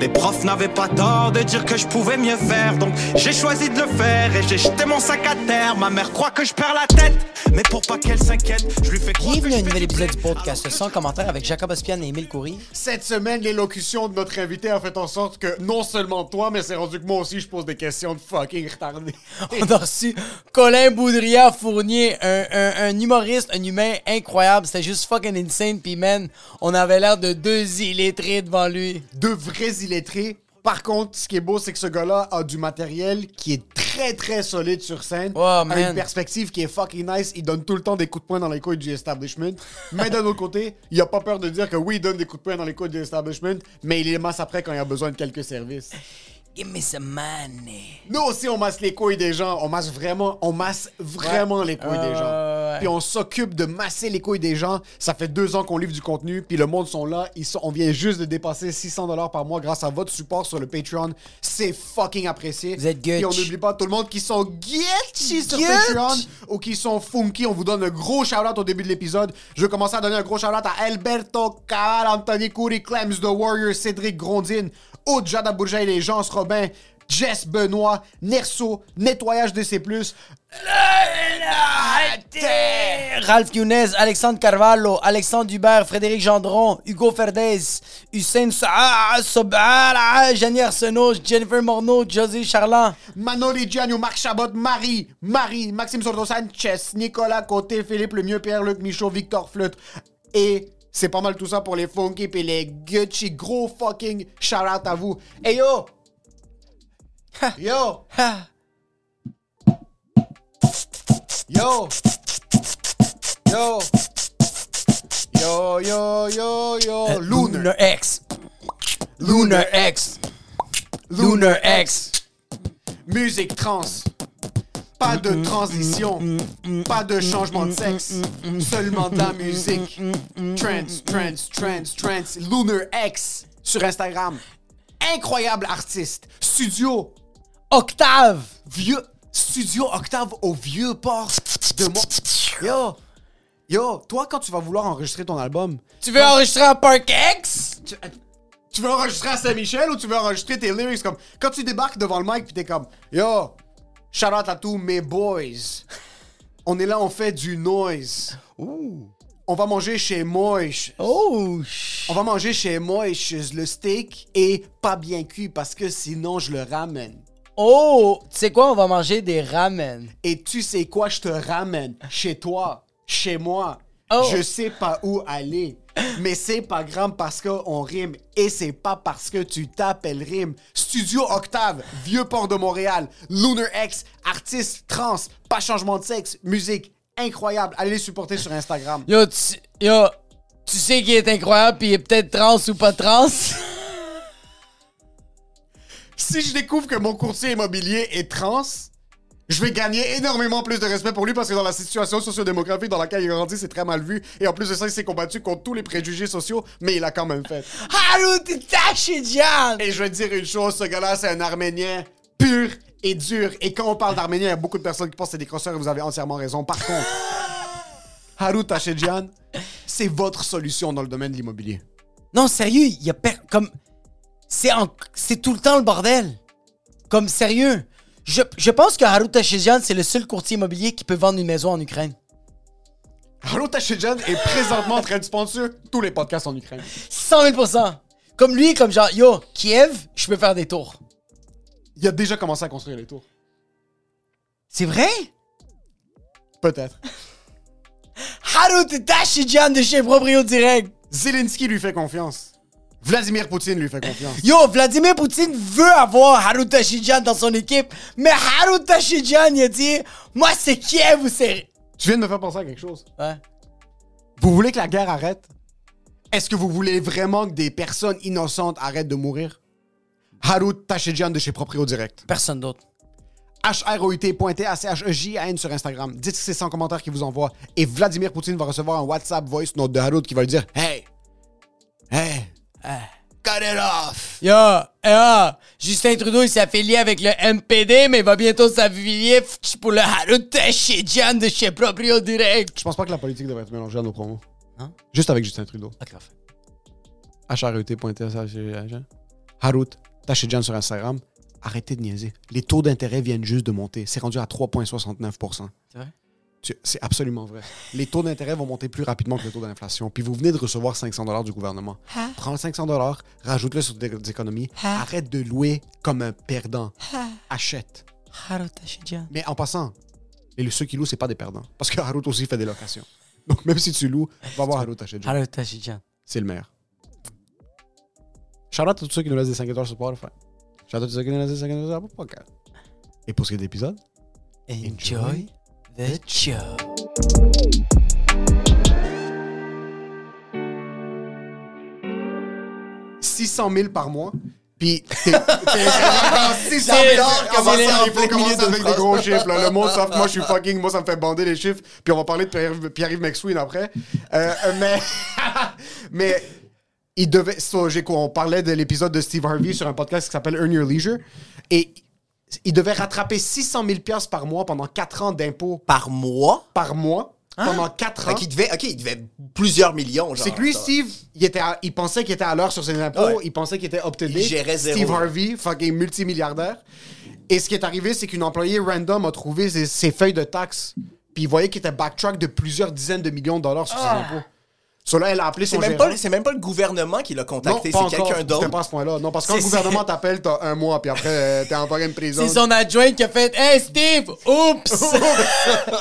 Les profs n'avaient pas tort de dire que je pouvais mieux faire, donc j'ai choisi de le faire et j'ai jeté mon sac à terre. Ma mère croit que je perds la tête, mais pour pas qu'elle s'inquiète, je lui fais croire Bienvenue à un nouvel épisode du podcast sans commentaire avec Jacob Ospian et Émile Coury. Cette semaine, l'élocution de notre invité a fait en sorte que non seulement toi, mais c'est rendu que moi aussi, je pose des questions de fucking retardées. On a reçu Colin Boudria Fournier, un, un- un humoriste, un humain incroyable. C'était juste fucking insane. Puis man, on avait l'air de deux illettrés devant lui. Deux vrais Par contre, ce qui est beau, c'est que ce gars-là a du matériel qui est très très solide sur scène. Oh, a man. une perspective qui est fucking nice. Il donne tout le temps des coups de poing dans les couilles du establishment. Mais d'un autre côté, il a pas peur de dire que oui, il donne des coups de poing dans les couilles du establishment, mais il les masse après quand il a besoin de quelques services. Give me some money. Nous aussi, on masse les couilles des gens. On masse vraiment, on masse vraiment les couilles des gens. ouais. Puis on s'occupe de masser les couilles des gens. Ça fait deux ans qu'on livre du contenu. Puis le monde sont là. Ils sont, on vient juste de dépasser 600 dollars par mois grâce à votre support sur le Patreon. C'est fucking apprécié. Vous êtes Puis on gutch. n'oublie pas tout le monde qui sont guetchy sur. Patreon ou qui sont funky. On vous donne un gros shout-out au début de l'épisode. Je vais commencer à donner un gros shout-out à Alberto Cabal, Anthony Coury, Clems The Warrior, Cédric Grondine, Aude Jada Bourget et les Gens Robin, Jess Benoît, Nerso, Nettoyage de C+, Ralph Younes, Alexandre Carvalho, Alexandre Dubert, Frédéric Gendron, Hugo Ferdez, Hussein Sobala, Jenny Arsenault, Jennifer Morneau, José Charland. Manoli Gianni, Marc Chabot, Marie, Marie, Maxime Sordo Sanchez, Nicolas Côté, Philippe Lemieux, Pierre-Luc Michaud, Victor Flute. Et c'est pas mal tout ça pour les funky et les Gucci. Gros fucking shout-out à vous. Hey yo! Yo! Ha. Yo! Yo! Yo, yo, yo, yo! Lunar! Lunar X. Lunar X. Lunar X. Musique trans. Pas de transition. Pas de changement de sexe. Seulement de la musique. Trance, trance, trance, trance. Lunar X sur Instagram. Incroyable artiste. Studio Octave. vieux. Studio Octave au vieux port de moi. Yo! Yo, toi, quand tu vas vouloir enregistrer ton album, Tu veux enregistrer en Park X? tu, tu veux enregistrer à Saint-Michel ou tu veux enregistrer tes lyrics comme quand tu débarques devant le mic puis t'es comme yo shout out à tous mes boys. On est là on fait du noise. On va manger chez Moish Oh, on va manger chez Moish le steak est pas bien cuit parce que sinon je le ramène. Oh, tu sais quoi, on va manger des ramen. et tu sais quoi? Je te ramène chez toi chez moi. Oh. je sais pas où aller mais c'est pas grave parce qu'on rime et c'est pas parce que tu t'appelles rime. Studio Octave, Vieux Port de Montréal, Lunar X, artiste trans, pas changement de sexe, musique incroyable. Allez les supporter sur Instagram. Yo, tu, yo, tu sais qu'il est incroyable pis il est peut-être trans ou pas trans? Si je découvre que mon courtier immobilier est trans, je vais gagner énormément plus de respect pour lui parce que dans la situation sociodémographique dans laquelle il grandit, c'est très mal vu. Et en plus de ça, il s'est combattu contre tous les préjugés sociaux, mais il a quand même fait. Et je vais te dire une chose, ce gars-là, c'est un Arménien pur et dur. Et quand on parle d'Arménien, il y a beaucoup de personnes qui pensent que c'est des crosseurs et vous avez entièrement raison. Par contre, Harut Tachedjian, c'est votre solution dans le domaine de l'immobilier. Non, sérieux, il y a per- comme c'est en- c'est tout le temps le bordel. Comme sérieux, Je, je pense que Haruta Shijian, c'est le seul courtier immobilier qui peut vendre une maison en Ukraine. Harut Tachidjian est présentement en train de sponsor tous les podcasts en Ukraine. 100 000% Comme lui, comme genre, yo, Kiev, je peux faire des tours. Il a déjà commencé à construire les tours. C'est vrai? Peut-être. Haruta Shijian de chez Proprio Direct. Zelensky lui fait confiance. Vladimir Poutine lui fait confiance. Yo, Vladimir Poutine veut avoir Haruta Shijian dans son équipe, mais Haruta Shijian, il a dit, moi, c'est Kiev ou c'est... Tu viens de me faire penser à quelque chose. Ouais. Vous voulez que la guerre arrête? Est-ce que vous voulez vraiment que des personnes innocentes arrêtent de mourir? Harut Tachidjian de chez Proprio Direct. Personne d'autre. H-R-O-U-T.T-A-C-H-E-J-A-N sur Instagram. Dites que c'est 100 commentaires qui vous envoie. Et Vladimir Poutine va recevoir un WhatsApp voice note de Harut qui va lui dire Hey! Hey! Cut it off! Yo, yo, Justin Trudeau, il s'est affilié avec le MPD, mais il va bientôt s'affilier pour le Haruta Shijian de chez Proprio Direct. Je pense pas que la politique devrait être mélangée à nos promos. Hein? Juste avec Justin Trudeau. Ok, parfait. H-R-E-T.T-A-C-H-E-J-A-N. Harut Tachidjian sur Instagram. Arrêtez de niaiser. Les taux d'intérêt viennent juste de monter. C'est rendu à 3,69 C'est vrai? C'est absolument vrai. Les taux d'intérêt vont monter plus rapidement que le taux d'inflation. Puis vous venez de recevoir 500 dollars du gouvernement. Prends le 500 dollars, rajoute-le sur tes économies. Arrête de louer comme un perdant. Achète. Haruta Shijian. Mais en passant, les, ceux qui louent, c'est pas des perdants. Parce que Harut aussi fait des locations. Donc même si tu loues, va voir Harut Shijian. C'est le meilleur. Shout out à tous ceux qui nous laissent des 5 étoiles sur Spotify. Shout out à tous ceux qui nous laissent des 5 étoiles sur Podcast. Et pour ce qui est de l'épisode, Enjoy the show. « 600 000 par mois. Puis, t'es- t'es- Attends, 600 000 C'est- Comment ça, il faut commencer avec des gros chiffres. là? Le monde savent moi, je suis fucking. Moi, ça me fait bander les chiffres. Puis, on va parler de Pierre- Pierre-Yves McSween après. Euh, euh, mais. mais. Il devait. so, j'ai quoi, on parlait de l'épisode de Steve Harvey sur un podcast qui s'appelle Earn Your Leisure. Et il devait rattraper 600 000 piastres par mois pendant 4 ans d'impôts Par mois? par mois. Pendant 4 ans. Ok, il devait, ok, il devait plusieurs millions. C'est que lui, ça. Steve, il, était à- il pensait qu'il était à l'heure sur ses impôts, Ouais. il pensait qu'il était date. Il gérait zéro. Steve Harvey, fucking multimilliardaire. Et ce qui est arrivé, c'est qu'une employée random a trouvé ses, ses feuilles de taxes, puis il voyait qu'il était backtrack de plusieurs dizaines de millions de dollars sur ses impôts. So là, elle a appelé C'est son même, gérant. pas, c'est même pas le gouvernement qui l'a contacté, c'est quelqu'un C'était pas d'autre. à ce point-là. Non, parce que quand le gouvernement t'appelle, t'as un mois, puis après, euh, t'es encore une prison. C'est son adjoint qui a fait Hey Steve, oups!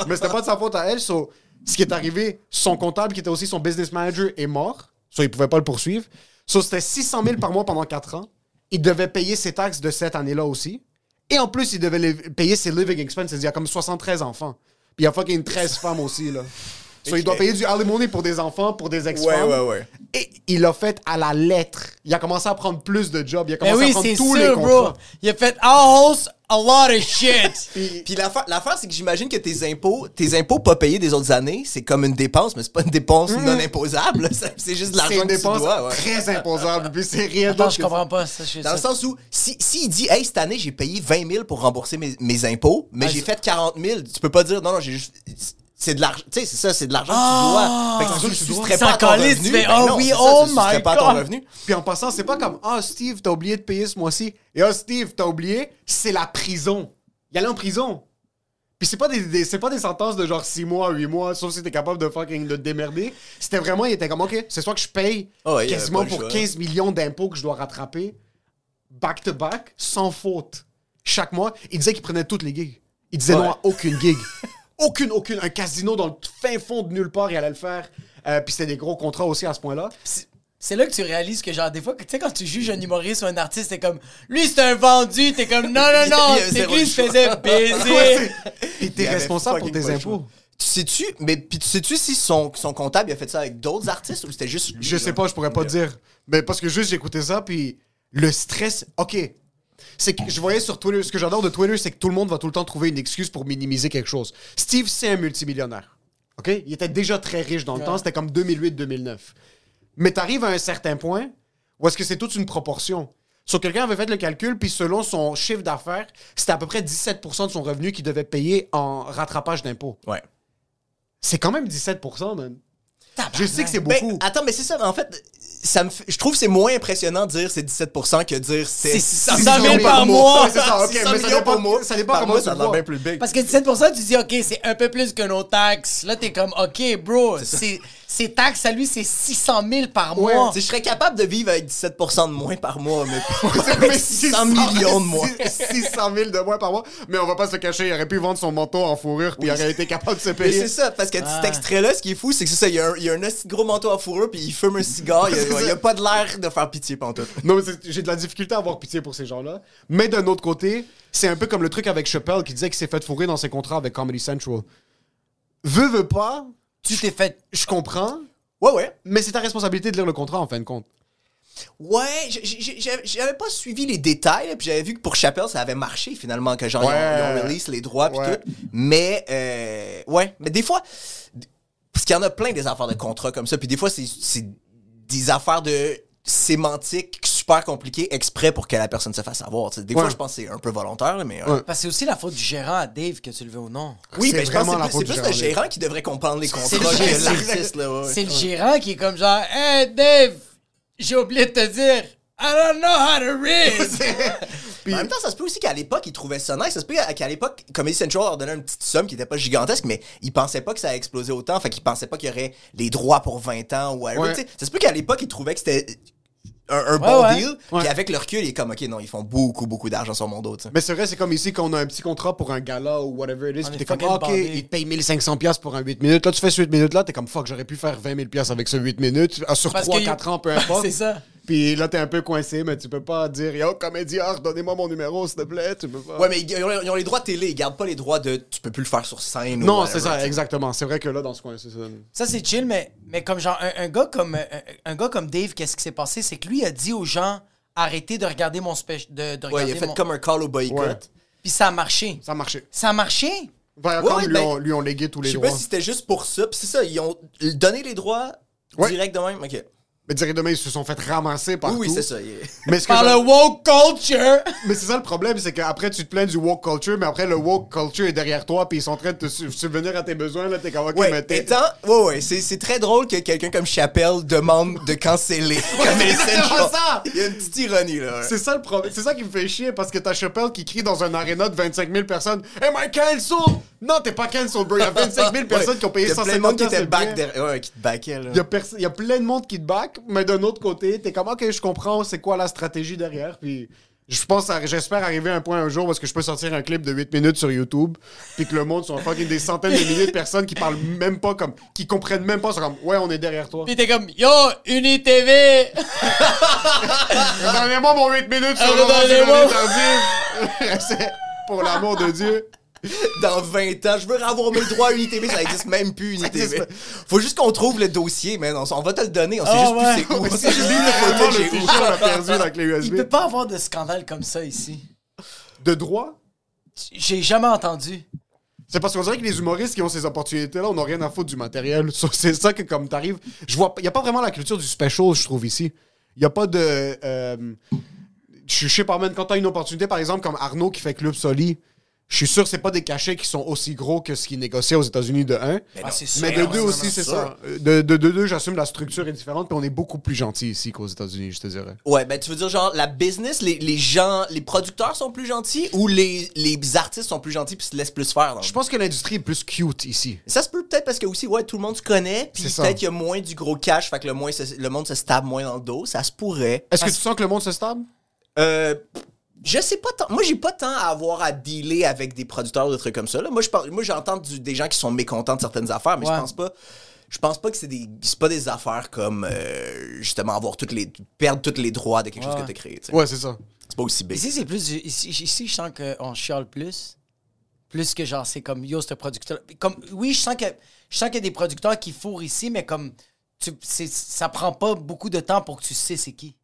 Mais c'était pas de sa faute à elle. So, ce qui est arrivé, son comptable, qui était aussi son business manager, est mort. So, il pouvait pas le poursuivre. So, c'était 600 000 par mois pendant 4 ans. Il devait payer ses taxes de cette année-là aussi. Et en plus, il devait payer ses living expenses. Il y a comme 73 enfants. Puis il y a fucking 13 femmes aussi, là. So, il doit payer du alimony pour des enfants, pour des Ouais, ex-femmes. ouais, ouais. Et il l'a fait à la lettre. Il a commencé à prendre plus de jobs. Il a commencé à prendre tous les sûr, bro. contrats. Il a fait house a lot of shit. Puis l'affaire, l'affaire, c'est que j'imagine que tes impôts, tes impôts pas payés des autres années, c'est comme une dépense, mais c'est pas une dépense non imposable. C'est- juste de Mm. C'est l'argent une que tu dépense dois. ouais. très imposable. Puis c'est rien Attends, d'autre je comprends pas ça. je- Dans le sens où, si, si il dit, hey, cette année, j'ai payé 20 000 pour rembourser mes, mes impôts, mais Ah, j'ai fait 40 000, tu peux pas dire, non, non, j'ai juste. C'est de l'argent, tu sais, c'est ça, c'est de l'argent Ah! que tu dois. Fait que tu Ça pas ton revenu. Ben oh non, oui, c'est ça, oh my pas à ton God. revenu. Puis en passant, c'est pas comme Ah, Steve, t'as oublié de payer ce mois-ci. Et ah, Steve, t'as oublié, c'est la prison. Il allait en prison. Puis c'est pas des, des- c'est pas des sentences de genre 6 mois, 8 mois, sauf si t'es capable de fucking de te démerder. C'était vraiment, il était comme OK, c'est soit que je paye Ah ouais, quasiment pas pour choix. 15 millions d'impôts que je dois rattraper, back to back, sans faute. Chaque mois, il disait qu'il prenait toutes les gigs. Il disait non à aucune gig. aucune, aucune. Un casino dans le fin fond de nulle part, il allait le faire. Euh, puis c'était des gros contrats aussi à ce point-là. C'est- là que tu réalises que, genre, des fois, tu sais, quand tu juges un humoriste ou un artiste, c'est comme, lui, c'est un vendu, t'es comme, non, non, non, c'est lui, il se faisait baiser. Et t'es responsable pour tes impôts. Tu sais-tu, mais puis tu sais-tu si son, son comptable il a fait ça avec d'autres artistes ou c'était juste lui? Je sais pas, je pourrais pas te dire. Mais parce que juste j'écoutais ça, puis le stress. Ok. C'est que je voyais sur Twitter, ce que j'adore de Twitter, c'est que tout le monde va tout le temps trouver une excuse pour minimiser quelque chose. Steve, c'est un multimillionnaire. OK? Il était déjà très riche dans le temps, c'était comme 2008-2009. Mais t'arrives à un certain point où est-ce que c'est toute une proportion. Sur quelqu'un avait fait le calcul, puis selon son chiffre d'affaires, c'était à peu près 17% de son revenu qu'il devait payer en rattrapage d'impôts. Ouais. C'est quand même 17%, man. Je sais que c'est Ben, beaucoup. attends, mais c'est ça, mais en fait, ça me fait- je trouve que c'est moins impressionnant de dire c'est 17% que dire c'est C'est 600 600 000 millions par mois. C'est ça, ok, 600 mais ça dépend- par mois. ça dépend Par comment mois, ça bien plus big. Parce que 17%, tu dis, OK, c'est un peu plus que nos taxes. Là, t'es comme, OK, bro, c'est- ses taxes à lui, c'est 600 000 par Ouais, mois. Tu sais, je serais capable de vivre avec 17% de moins par mois, mais pas Mais avec 600 millions de moins. 600 000 de moins par mois. Mais on va pas se cacher, il aurait pu vendre son manteau en fourrure puis il aurait été capable de se Mais payer. c'est ça, parce que Ah. cet extrait-là, ce qui est fou, c'est que c'est ça, il y a un, il y a un assez gros manteau à fourrure, puis il fume un cigare, il y a, il y a pas de l'air de faire pitié pantoute. Non, mais j'ai de la difficulté à avoir pitié pour ces gens-là. Mais d'un autre côté, c'est un peu comme le truc avec Chappelle qui disait qu'il s'est fait fourrer dans ses contrats avec Comedy Central. Veux, veux pas, Tu t'es fait. je comprends, Ouais, ouais. mais c'est ta responsabilité de lire le contrat en fin de compte. Ouais, j'avais pas suivi les détails, puis j'avais vu que pour Chappelle, ça avait marché finalement, que genre, ils ont- ils, ont, release les droits, puis Ouais. tout. Mais, euh, ouais, mais des fois, parce qu'il y en a plein des affaires de contrats comme ça, puis des fois, c'est- c'est des affaires de sémantique super compliquées exprès pour que la personne se fasse sais. Des fois, je pense que c'est un peu volontaire, mais. euh, Ouais. Parce que c'est aussi la faute du gérant à Dave, que tu le veux ou non. Oui, C'est mais je pense vraiment la que c'est faute plus, le gérant. qui devrait comprendre les contrats C'est le que gérant. l'artiste, là. ouais, ouais. C'est le gérant qui est comme genre, Hey Dave, j'ai oublié de te dire, I don't know how to read. En même temps, ça se peut aussi qu'à l'époque, ils trouvaient ça nice. Ça se peut qu'à l'époque, Comedy Central leur donnait une petite somme qui était pas gigantesque, mais ils pensaient pas que ça allait exploser autant. Fait qu'ils pensaient pas qu'il y aurait les droits pour 20 ans ou whatever. Ouais. Ça se peut qu'à l'époque, ils trouvaient que c'était un, un bon ouais. deal. Puis avec le recul, il est comme, OK, non, ils font beaucoup, beaucoup d'argent sur mon dos. Mais c'est vrai, c'est comme ici quand on a un petit contrat pour un gala ou whatever it is, On puis t'es comme, ok, bandés. il te paye 1500$ piastres pour un 8 minutes. Là, tu fais ce 8 minutes-là, t'es comme, fuck, j'aurais pu faire 20 000$ piastres avec ce 8 minutes, ah, sur Parce 3-4 que- ans, peu importe. C'est ça. Puis là, t'es un peu coincé, mais tu peux pas dire, yo, comédien, donnez-moi mon numéro, s'il te plaît. Tu peux pas. Ouais, mais ils, ont, ils ont les droits de télé. Ils gardent pas les droits de. Tu peux plus le faire sur scène. ou non, c'est ça, sais. exactement. C'est vrai que là, dans ce coin, c'est ça. Ça, c'est chill, mais, mais comme genre, un, un gars comme, un, un gars comme Dave, qu'est-ce qui s'est passé? C'est que lui il a dit aux gens, arrêtez de regarder mon spécial. De, de Ouais, regarder il a fait mon- comme un call au boycott. Ouais. Puis ça a marché. Ça a marché. Ça a marché? Viacom, ouais, lui, ben, ont, lui ont légué tous Je les sais droits. pas si c'était juste pour ça. Puis c'est ça, ils ont donné les droits Ouais. direct de même. OK. Mais direct demain, ils se sont fait ramasser partout. Oui, oui, c'est ça. il est- Mais ce que Par le woke culture! Mais c'est ça le problème, c'est qu'après tu te plains du woke culture, mais après le woke culture est derrière toi, puis ils sont en train de te su- subvenir à tes besoins, là, t'es comme, ok, Ouais, mais t'es. étant, ouais, ouais, c'est, c'est très drôle que quelqu'un comme Chappelle demande de canceller. Exactement Central. ça! Il y a une petite ironie, là. ouais. C'est ça le problème. C'est ça qui me fait chier parce que t'as Chappelle qui crie dans un aréna de 25 000 personnes Am I cancelled? Non, t'es pas cancelled, bro. Il y a 25 000 personnes Ouais. qui ont payé Il y a plein de 150 monde qui piastres était le back derrière. Ouais, qui te backait, là. Il y, a il y a plein de monde qui te back, mais d'un autre côté, t'es comme, ok, je comprends c'est quoi la stratégie derrière, puis je pense, à- j'espère arriver à un point un jour parce que je peux sortir un clip de 8 minutes sur YouTube, puis que le monde sont fucking des centaines de milliers de personnes qui parlent même pas comme, qui comprennent même pas, sont comme, ouais, on est derrière toi. Puis t'es comme, yo, UniTV! Donnez-moi mon 8 minutes sur le pour l'amour de Dieu. Dans 20 ans, je veux avoir mes droits à UniTV, ça existe même plus, UniTV. Faut juste qu'on trouve le dossier, mais on, on va te le donner, on sait Ah, juste ouais. plus c'est où. Je juste le photo, où. on l'a perdu avec les Il USB. peut pas avoir de scandale comme ça ici. De droit? J'ai jamais entendu. C'est parce qu'on dirait que les humoristes qui ont ces opportunités-là, on n'a rien à foutre du matériel. C'est ça que, comme t'arrives. Je vois. Il n'y a pas vraiment la culture du special, je trouve, ici. Il n'y a pas de. euh, je je sais pas, même quand t'as une opportunité, par exemple, comme Arnaud qui fait Club Soli, je suis sûr que c'est pas des cachets qui sont aussi gros que ce qui négociait aux États-Unis de 1. Ah, c'est sûr. Mais de deux c'est aussi, c'est ça. De, de, de deux, j'assume la structure est différente, puis on est beaucoup plus gentil ici qu'aux États-Unis, je te dirais. Ouais, ben tu veux dire genre la business, les, les gens, les producteurs sont plus gentils ou les, les artistes sont plus gentils puis se laissent plus faire? Je pense que l'industrie est plus cute ici. Ça se peut peut-être parce que aussi, ouais, tout le monde se connaît, puis peut-être qu'il y a moins du gros cash, fait que le, moins se- le monde se stab moins dans le dos. Ça se pourrait. Est-ce que tu sens que le monde se stable? Euh, je sais pas tant. Moi, j'ai pas tant à avoir à dealer avec des producteurs ou des trucs comme ça. Là. Moi, je parle, moi, j'entends du- des gens qui sont mécontents de certaines affaires, mais Ouais. je pense pas. Je pense pas que c'est des, c'est pas des affaires comme euh, justement avoir toutes les perdre tous les droits de quelque chose que t'as créé. tu sais. Ouais, c'est ça. C'est pas aussi big. Ici, c'est plus. du- Ici, ici, je sens qu'on chiale plus. Plus que genre, c'est comme yo, ce producteur. Comme, oui, je sens que je sens qu'il y a des producteurs qui fourrent ici, mais comme tu, c'est- ça prend pas beaucoup de temps pour que tu sais c'est qui.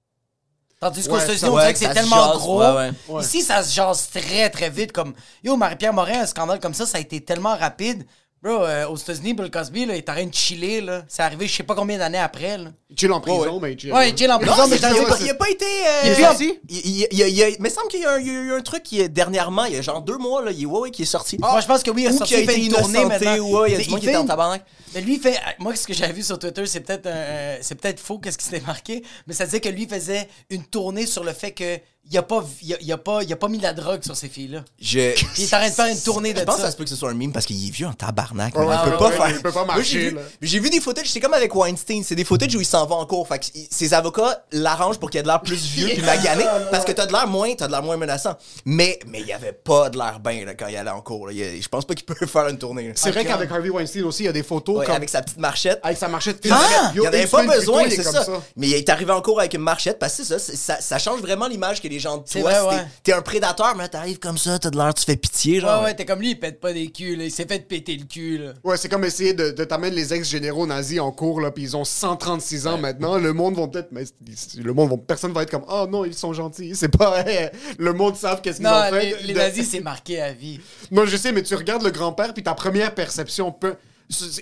Tandis qu'aux Ouais, États-Unis, ça- on dirait que c'est tellement jase, gros. ouais, ouais. Ouais. Ici, ça se jase très, très vite. Comme yo, Marie-Pierre Morin, un scandale comme ça, ça a été tellement rapide Bro, euh, aux États-Unis, Bill Cosby, là, il est en train de chiller, là. C'est arrivé je sais pas combien d'années après, là. Chill en prison, mais chill. Ouais, il chill en prison, Non, mais il, a pas, il a pas été. euh, Il est sorti? Il, il- il- il- il- il me semble qu'il y a, il a eu un truc qui est dernièrement, il y a genre deux mois, là, il, ouais, ouais, qui est sorti. Moi, je pense que oui, il est Ou sorti, a il fait une tournée maintenant. ouais, il y a du monde il qui fait en une- tabarnak. Mais lui, il fait. Moi, ce que j'avais vu sur Twitter, c'est peut-être euh, c'est peut-être faux, qu'est-ce qui s'était marqué, mais ça disait que lui faisait une tournée sur le fait que il a pas, il a, il a pas, il a pas mis la drogue sur ces filles-là. Je... Il est en train de faire une tournée de Je pense ça. que ça se peut que ce soit un meme parce qu'il est vieux en tabarnak. Ouais, il ouais, peut ouais, pas ouais, faire. il peut pas marcher, j'ai vu- là. J'ai vu des footage, c'est comme avec Weinstein. C'est des footage où il s'en va en cours. Fait que ses avocats l'arrangent pour qu'il ait de l'air plus vieux puis magané. Parce que t'as de l'air moins, t'as de l'air moins menaçant. Mais, mais il avait pas de l'air bien là, quand il allait en cours. là. Il- je pense pas qu'il peut faire une tournée. là. C'est vrai qu'avec Harvey Weinstein aussi, il y a des photos Ouais, comme... avec sa petite marchette. avec sa marchette. Ah! Il n'y en avait pas besoin, c'est ça. Mais il est arrivé en cours avec une marchette parce que c'est ça, c'est- ça, ça change vraiment l'image que les gens de C'est toi. vrai, ouais. T'es un prédateur, mais là, t'arrives comme ça, t'as de l'air, tu fais pitié, genre. Ouais, ouais, t'es comme lui, il pète pas des culs, là. Il s'est fait péter le cul, là. Ouais, c'est comme essayer de, de t'amener les ex-généraux nazis en cours, là, puis ils ont 136 ans maintenant. Le monde vont peut-être. Mais le monde vont. Personne va être comme, oh non, ils sont gentils. C'est pas. le monde savent qu'est-ce qu'ils ont Non, fait. les, les De- nazis, c'est marqué à vie. Non, je sais, mais tu regardes le grand-père, puis ta première perception peut.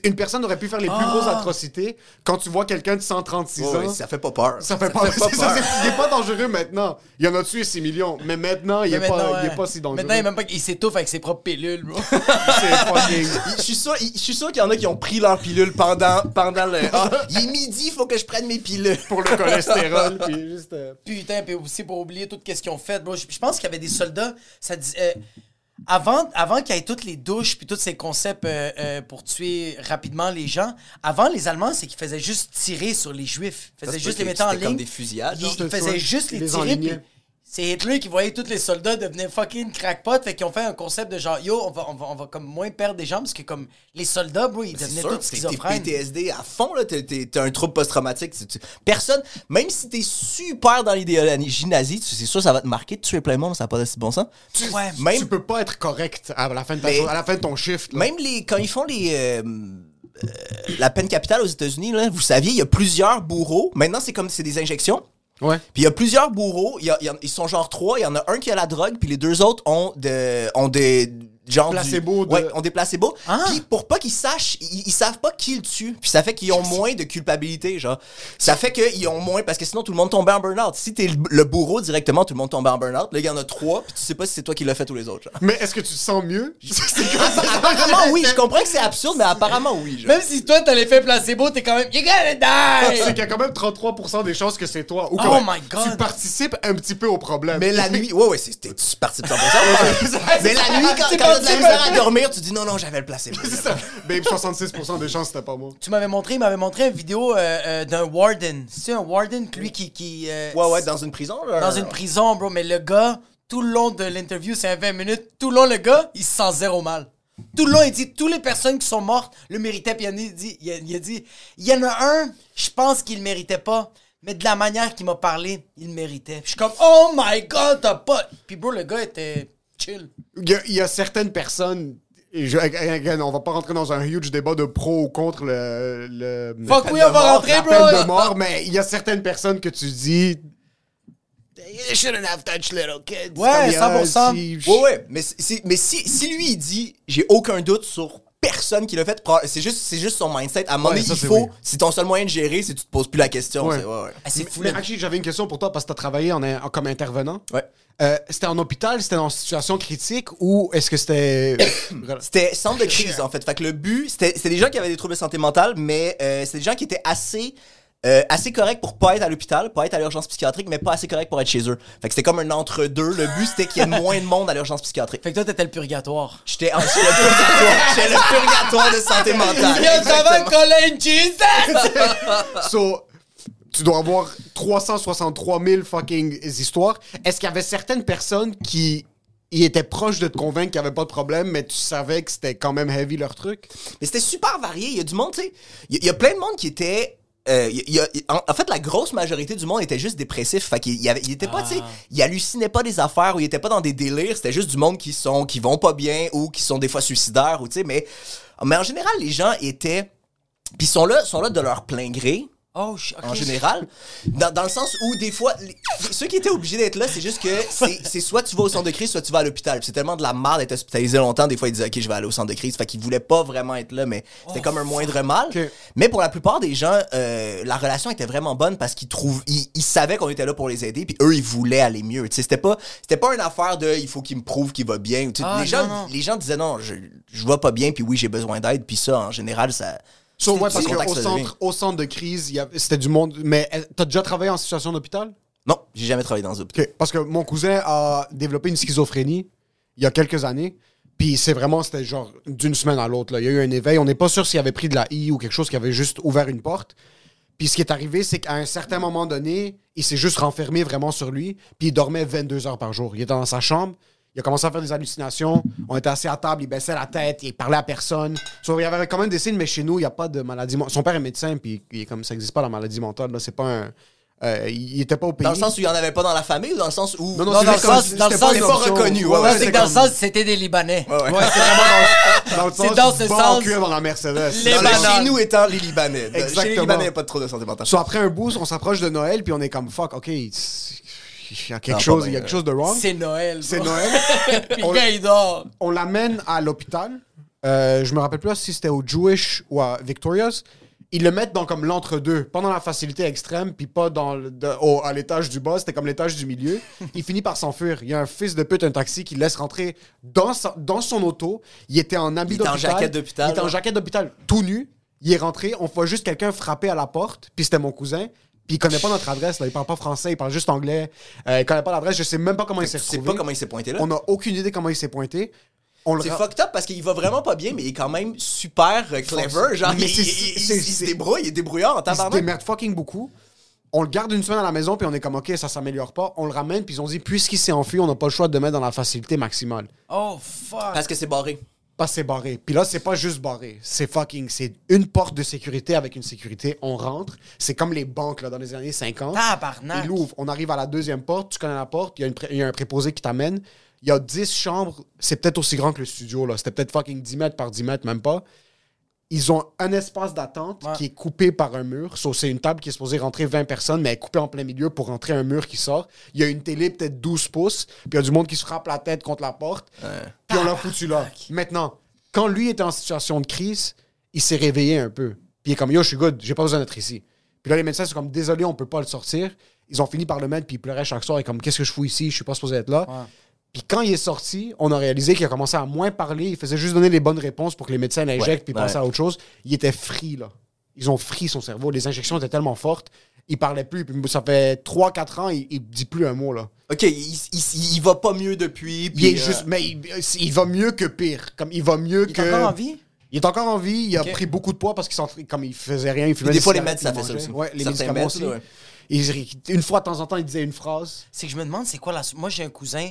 Une personne aurait pu faire les plus Ah. grosses atrocités quand tu vois quelqu'un de 136 Ouais, ans. ça fait pas peur. Ça fait pas, fait peur. il est pas dangereux maintenant. Il y en a tué 6 millions, mais maintenant, il, Mais est, maintenant, pas, il est pas si dangereux. Maintenant, il, est même pas, il s'étouffe avec ses propres pilules, bro. C'est fucking- Je suis sûr, je suis sûr qu'il y en a qui ont pris leur pilule pendant, pendant le. Ah, il est midi, il faut que je prenne mes pilules. pour le cholestérol, puis juste. euh, Putain, puis aussi pour oublier tout ce qu'ils ont fait. Bro, je, je pense qu'il y avait des soldats. Ça dis- euh, avant avant qu'il y ait toutes les douches puis tous ces concepts euh, euh, pour tuer rapidement les gens, avant les Allemands, c'est qu'ils faisaient juste tirer sur les Juifs. Ils faisaient juste les mettre en c'était comme ligne. des fusillades, Ils, genre. ils faisaient juste les tirer. C'est Hitler qui voyait tous les soldats devenir fucking crackpot, fait qu'ils ont fait un concept de genre yo, on va, on va, on va comme moins perdre des gens parce que comme les soldats, bro, ils devenaient tous t'es- t'es schizophrènes. PTSD à fond, là. T'es- T'es t'es un trouble post-traumatique. Tu- tu- Personne, même si t'es super dans l'idéologie nazie, tu- c'est sûr, ça va te marquer de tuer plein de monde, ça n'a pas de si bon sens. Ouais. Même, Tu peux pas être correct à la fin de, ta Mais- journée- à la fin de ton shift. là. Même les, quand ils font les, euh, euh, la peine capitale aux États-Unis, là, vous saviez, il y a plusieurs bourreaux. Maintenant, c'est comme c'est des injections. Ouais. Puis il y a plusieurs bourreaux. Ils sont genre trois. Il y en a un qui a la drogue, puis les deux autres ont, de, ont des. Genre du- Placebo de- Ouais, ont des placebos. Ah. Puis pour pas qu'ils sachent, ils, ils savent pas qui le tue. Puis ça fait qu'ils ont moins de culpabilité, genre. Ça fait qu'ils ont moins, parce que sinon tout le monde tombait en burn-out. Si t'es le, le bourreau directement, tout le monde tombait en burn-out. Là, il y en a trois, puis tu sais pas si c'est toi qui l'as fait tous les autres, genre. Mais est-ce que tu te sens mieux? apparemment, oui. Je comprends que c'est absurde, mais apparemment, oui. genre. Même si toi, t'as l'effet placebo, t'es quand même. You gotta die! c'est qu'il y a quand même 33% des chances que c'est toi. Ou Oh my God. Tu participes un petit peu au problème. Mais la nuit, ouais, ouais, tu participes 100%. mais la nuit, quand, C'est quand t'as de la misère à dormir, tu dis non, non, j'avais le placebo. c'est ça. Babe, 66% des chances, c'était pas moi. Tu m'avais montré, il m'avait montré une vidéo euh, euh, d'un warden. C'est un warden, lui qui. qui euh, Ouais, ouais, dans une prison, là. Dans une prison, bro. Mais le gars, tout le long de l'interview, c'est un 20 minutes. Tout le long, le gars, il se sent zéro mal. Tout le long, il dit toutes les personnes qui sont mortes le méritaient. Puis il, a dit, il, a, il a dit il y en a un, je pense qu'il le méritait pas. Mais de la manière qu'il m'a parlé, il le méritait. Puis je suis comme, oh my god, t'as pas. Puis bro, le gars était chill. Il y a, il y a certaines personnes. je- again, on va pas rentrer dans un huge débat de pro ou contre le. le Fuck oui, on va mort, rentrer, la bro. peine de mort, mais il y a certaines personnes que tu dis. You shouldn't have touched little kids. Ouais, Comme, 100%. si- Ouais, ouais, mais, mais si, si lui, il dit j'ai aucun doute sur personne qui l'a fait, c'est juste, c'est juste son mindset. À un moment donné, il c'est faut, oui. c'est ton seul moyen de gérer, c'est que tu te poses plus la question. Ouais. c'est- ouais, ouais. Ah, c'est fou. Mais là. actually, j'avais une question pour toi parce que tu as travaillé en, en- comme intervenant. Ouais. Euh, c'était en hôpital, c'était en situation critique ou est-ce que c'était. C'était centre de crise, en fait. Fait que le but, c'était c'était des gens qui avaient des troubles de santé mentale, mais euh, c'était des gens qui étaient assez. Euh, assez corrects pour pas être à l'hôpital, pas être à l'urgence psychiatrique, mais pas assez corrects pour être chez eux. Fait que c'était comme un entre-deux. Le but, c'était qu'il y ait moins de monde à l'urgence psychiatrique. Fait que toi, t'étais le purgatoire. J'étais en- j'étais le purgatoire. J'étais le purgatoire de santé mentale. Yo, ça va, Exactement. Colin Jesus? So, tu dois avoir 363 000 fucking histoires. Est-ce qu'il y avait certaines personnes qui y étaient proches de te convaincre qu'il n'y avait pas de problème, mais tu savais que c'était quand même heavy leur truc? Mais c'était super varié. Il y a du monde, tu sais. Il y, a- il y a plein de monde qui était. Euh, il y a- en, en fait, la grosse majorité du monde était juste dépressif. Fait qu'il y avait, il était pas, tu sais, il hallucinait pas des affaires ou il était pas dans des délires. C'était juste du monde qui sont, qui vont pas bien ou qui sont des fois suicidaires ou tu sais. Mais, mais en général, les gens étaient, puis ils sont là, sont là de leur plein gré. Oh, en général. Dans, dans le sens où, des fois, les- ceux qui étaient obligés d'être là, c'est juste que c'est soit tu vas au centre de crise, soit tu vas à l'hôpital. C'est tellement de la merde d'être hospitalisé longtemps. Des fois, ils disaient, OK, je vais aller au centre de crise. Fait qu'ils voulaient pas vraiment être là, mais c'était comme un moindre mal. Mais pour la plupart des gens, euh, la relation était vraiment bonne parce qu'ils trouvent, ils, ils savaient qu'on était là pour les aider, puis eux, ils voulaient aller mieux. C'était pas, c'était pas une affaire de, il faut qu'il me prouve qu'il va bien. Ah, les, gens, non. les gens disaient, non, je, je vais pas bien, puis oui, j'ai besoin d'aide, puis ça, en général, ça. So, ouais, parce qu'au centre, au centre de crise, il y a- c'était du monde. Mais euh, t'as déjà travaillé en situation d'hôpital? Non, j'ai jamais travaillé dans un hôpital. Ok, Parce que mon cousin a développé une schizophrénie il y a quelques années. Puis c'est vraiment, c'était genre d'une semaine à l'autre. là. Il y a eu un éveil. On n'est pas sûr s'il avait pris de la I ou quelque chose qui avait juste ouvert une porte. Puis ce qui est arrivé, c'est qu'à un certain moment donné, il s'est juste renfermé vraiment sur lui. Puis il dormait 22 heures par jour. Il était dans sa chambre. Il a commencé à faire des hallucinations. On était assis à table, il baissait la tête, il parlait à personne. So, il y avait quand même des signes, mais chez nous, il n'y a pas de maladie. Son père est médecin, puis il est comme ça n'existe pas la maladie mentale. Là. C'est pas un. euh, il était pas au pays. Dans le sens où il y en avait pas dans la famille ou dans le sens où. Non, non, Non, c'est dans le sens- dans le sens- c'est pas reconnu, ouais, c'est c'est dans le sens, c'était des Libanais. Ouais, ouais. Ouais, c'est vraiment dans, dans le C'est sens dans ce sens. cuir dans la Mercedes. Les Dans le bananes. chez nous étant les Libanais. Chez les Exactement. Libanais, il n'y a pas trop de santé mentale. So, après un boost, on s'approche de Noël, puis on est comme fuck, ok, il y a quelque Non, chose, il y a quelque chose de wrong? C'est Noël. C'est. Noël. Puis On- il dort. on l'amène à l'hôpital. Euh, je me rappelle plus si c'était au Jewish ou à Victoria's. Ils le mettent dans comme l'entre-deux, pas dans la facilité extrême, puis pas dans le, de- au- à l'étage du bas, c'était comme l'étage du milieu. Il finit par s'enfuir. Il y a un fils de pute, un taxi, qui le laisse rentrer dans, sa- dans son auto. Il était en habit Il était en d'hôpital. jaquette d'hôpital, Il était en jaquette d'hôpital, tout nu. Il est rentré. On voit juste quelqu'un frapper à la porte, puis c'était mon cousin. Puis il connaît pas notre adresse, là. il parle pas français, il parle juste anglais. Euh, il connaît pas l'adresse, je sais même pas comment il s'est Tu sais retrouvé. pas comment il s'est pointé là? On a aucune idée comment il s'est pointé. On le C'est ra- fucked up parce qu'il va vraiment pas bien, mais il est quand même super euh, clever. Genre, Mais il, c'est- il- il- c'est- il se c'est- débrouille, il est débrouillard en Il se tabarnak. démerde fucking beaucoup. On le garde une semaine à la maison, puis on est comme, OK, ça s'améliore pas. On le ramène, puis ils ont dit, puisqu'il s'est enfui, on n'a pas le choix de le mettre dans la facilité maximale. Oh, fuck. Parce que c'est barré. Pas c'est barré. Puis là, c'est pas juste barré. C'est fucking. C'est une porte de sécurité avec une sécurité. On rentre. C'est comme les banques là, dans les années 50. Tabarnak. Il ouvre. On arrive à la deuxième porte. Tu connais la porte. Il y a, une pré- il y a un préposé qui t'amène. Il y a 10 chambres. C'est peut-être aussi grand que le studio. là. C'était peut-être fucking 10 mètres par 10 mètres, même pas. Ils ont un espace d'attente Ouais. qui est coupé par un mur. So, c'est une table qui est supposée rentrer 20 personnes, mais elle est coupée en plein milieu pour rentrer un mur qui sort. Il y a une télé peut-être 12 pouces, puis il y a du monde qui se frappe la tête contre la porte. Puis on l'a foutu là. Maintenant, quand lui était en situation de crise, il s'est réveillé un peu. Puis il est comme Yo, je suis good, j'ai pas besoin d'être ici. Puis là, les médecins sont comme Désolé, on peut pas le sortir. Ils ont fini par le mettre, puis il pleurait chaque soir. Et comme Qu'est-ce que je fous ici? Je suis pas supposé être là. Puis quand il est sorti, on a réalisé qu'il a commencé à moins parler. Il faisait juste donner les bonnes réponses pour que les médecins l'injectent Ouais, puis ouais. passer à autre chose. Il était free, là. Ils ont frit son cerveau. Les injections étaient tellement fortes. Il parlait plus. Puis ça fait 3-4 ans, il, il dit plus un mot, là. Ok, il, il- il va pas mieux depuis. Il est euh, juste. Mais il, il va mieux que pire. Comme il va mieux Il que. est encore en vie? Il est encore en vie. Il a pris beaucoup de poids parce qu'il comme il faisait rien. Il fumait des fois, les meds, ça il fait ça aussi. Ouais, les Certains médicaments meds, aussi. ouais. Il- une fois de temps en temps, il disait une phrase. C'est que je me demande, c'est quoi la. Moi, j'ai un cousin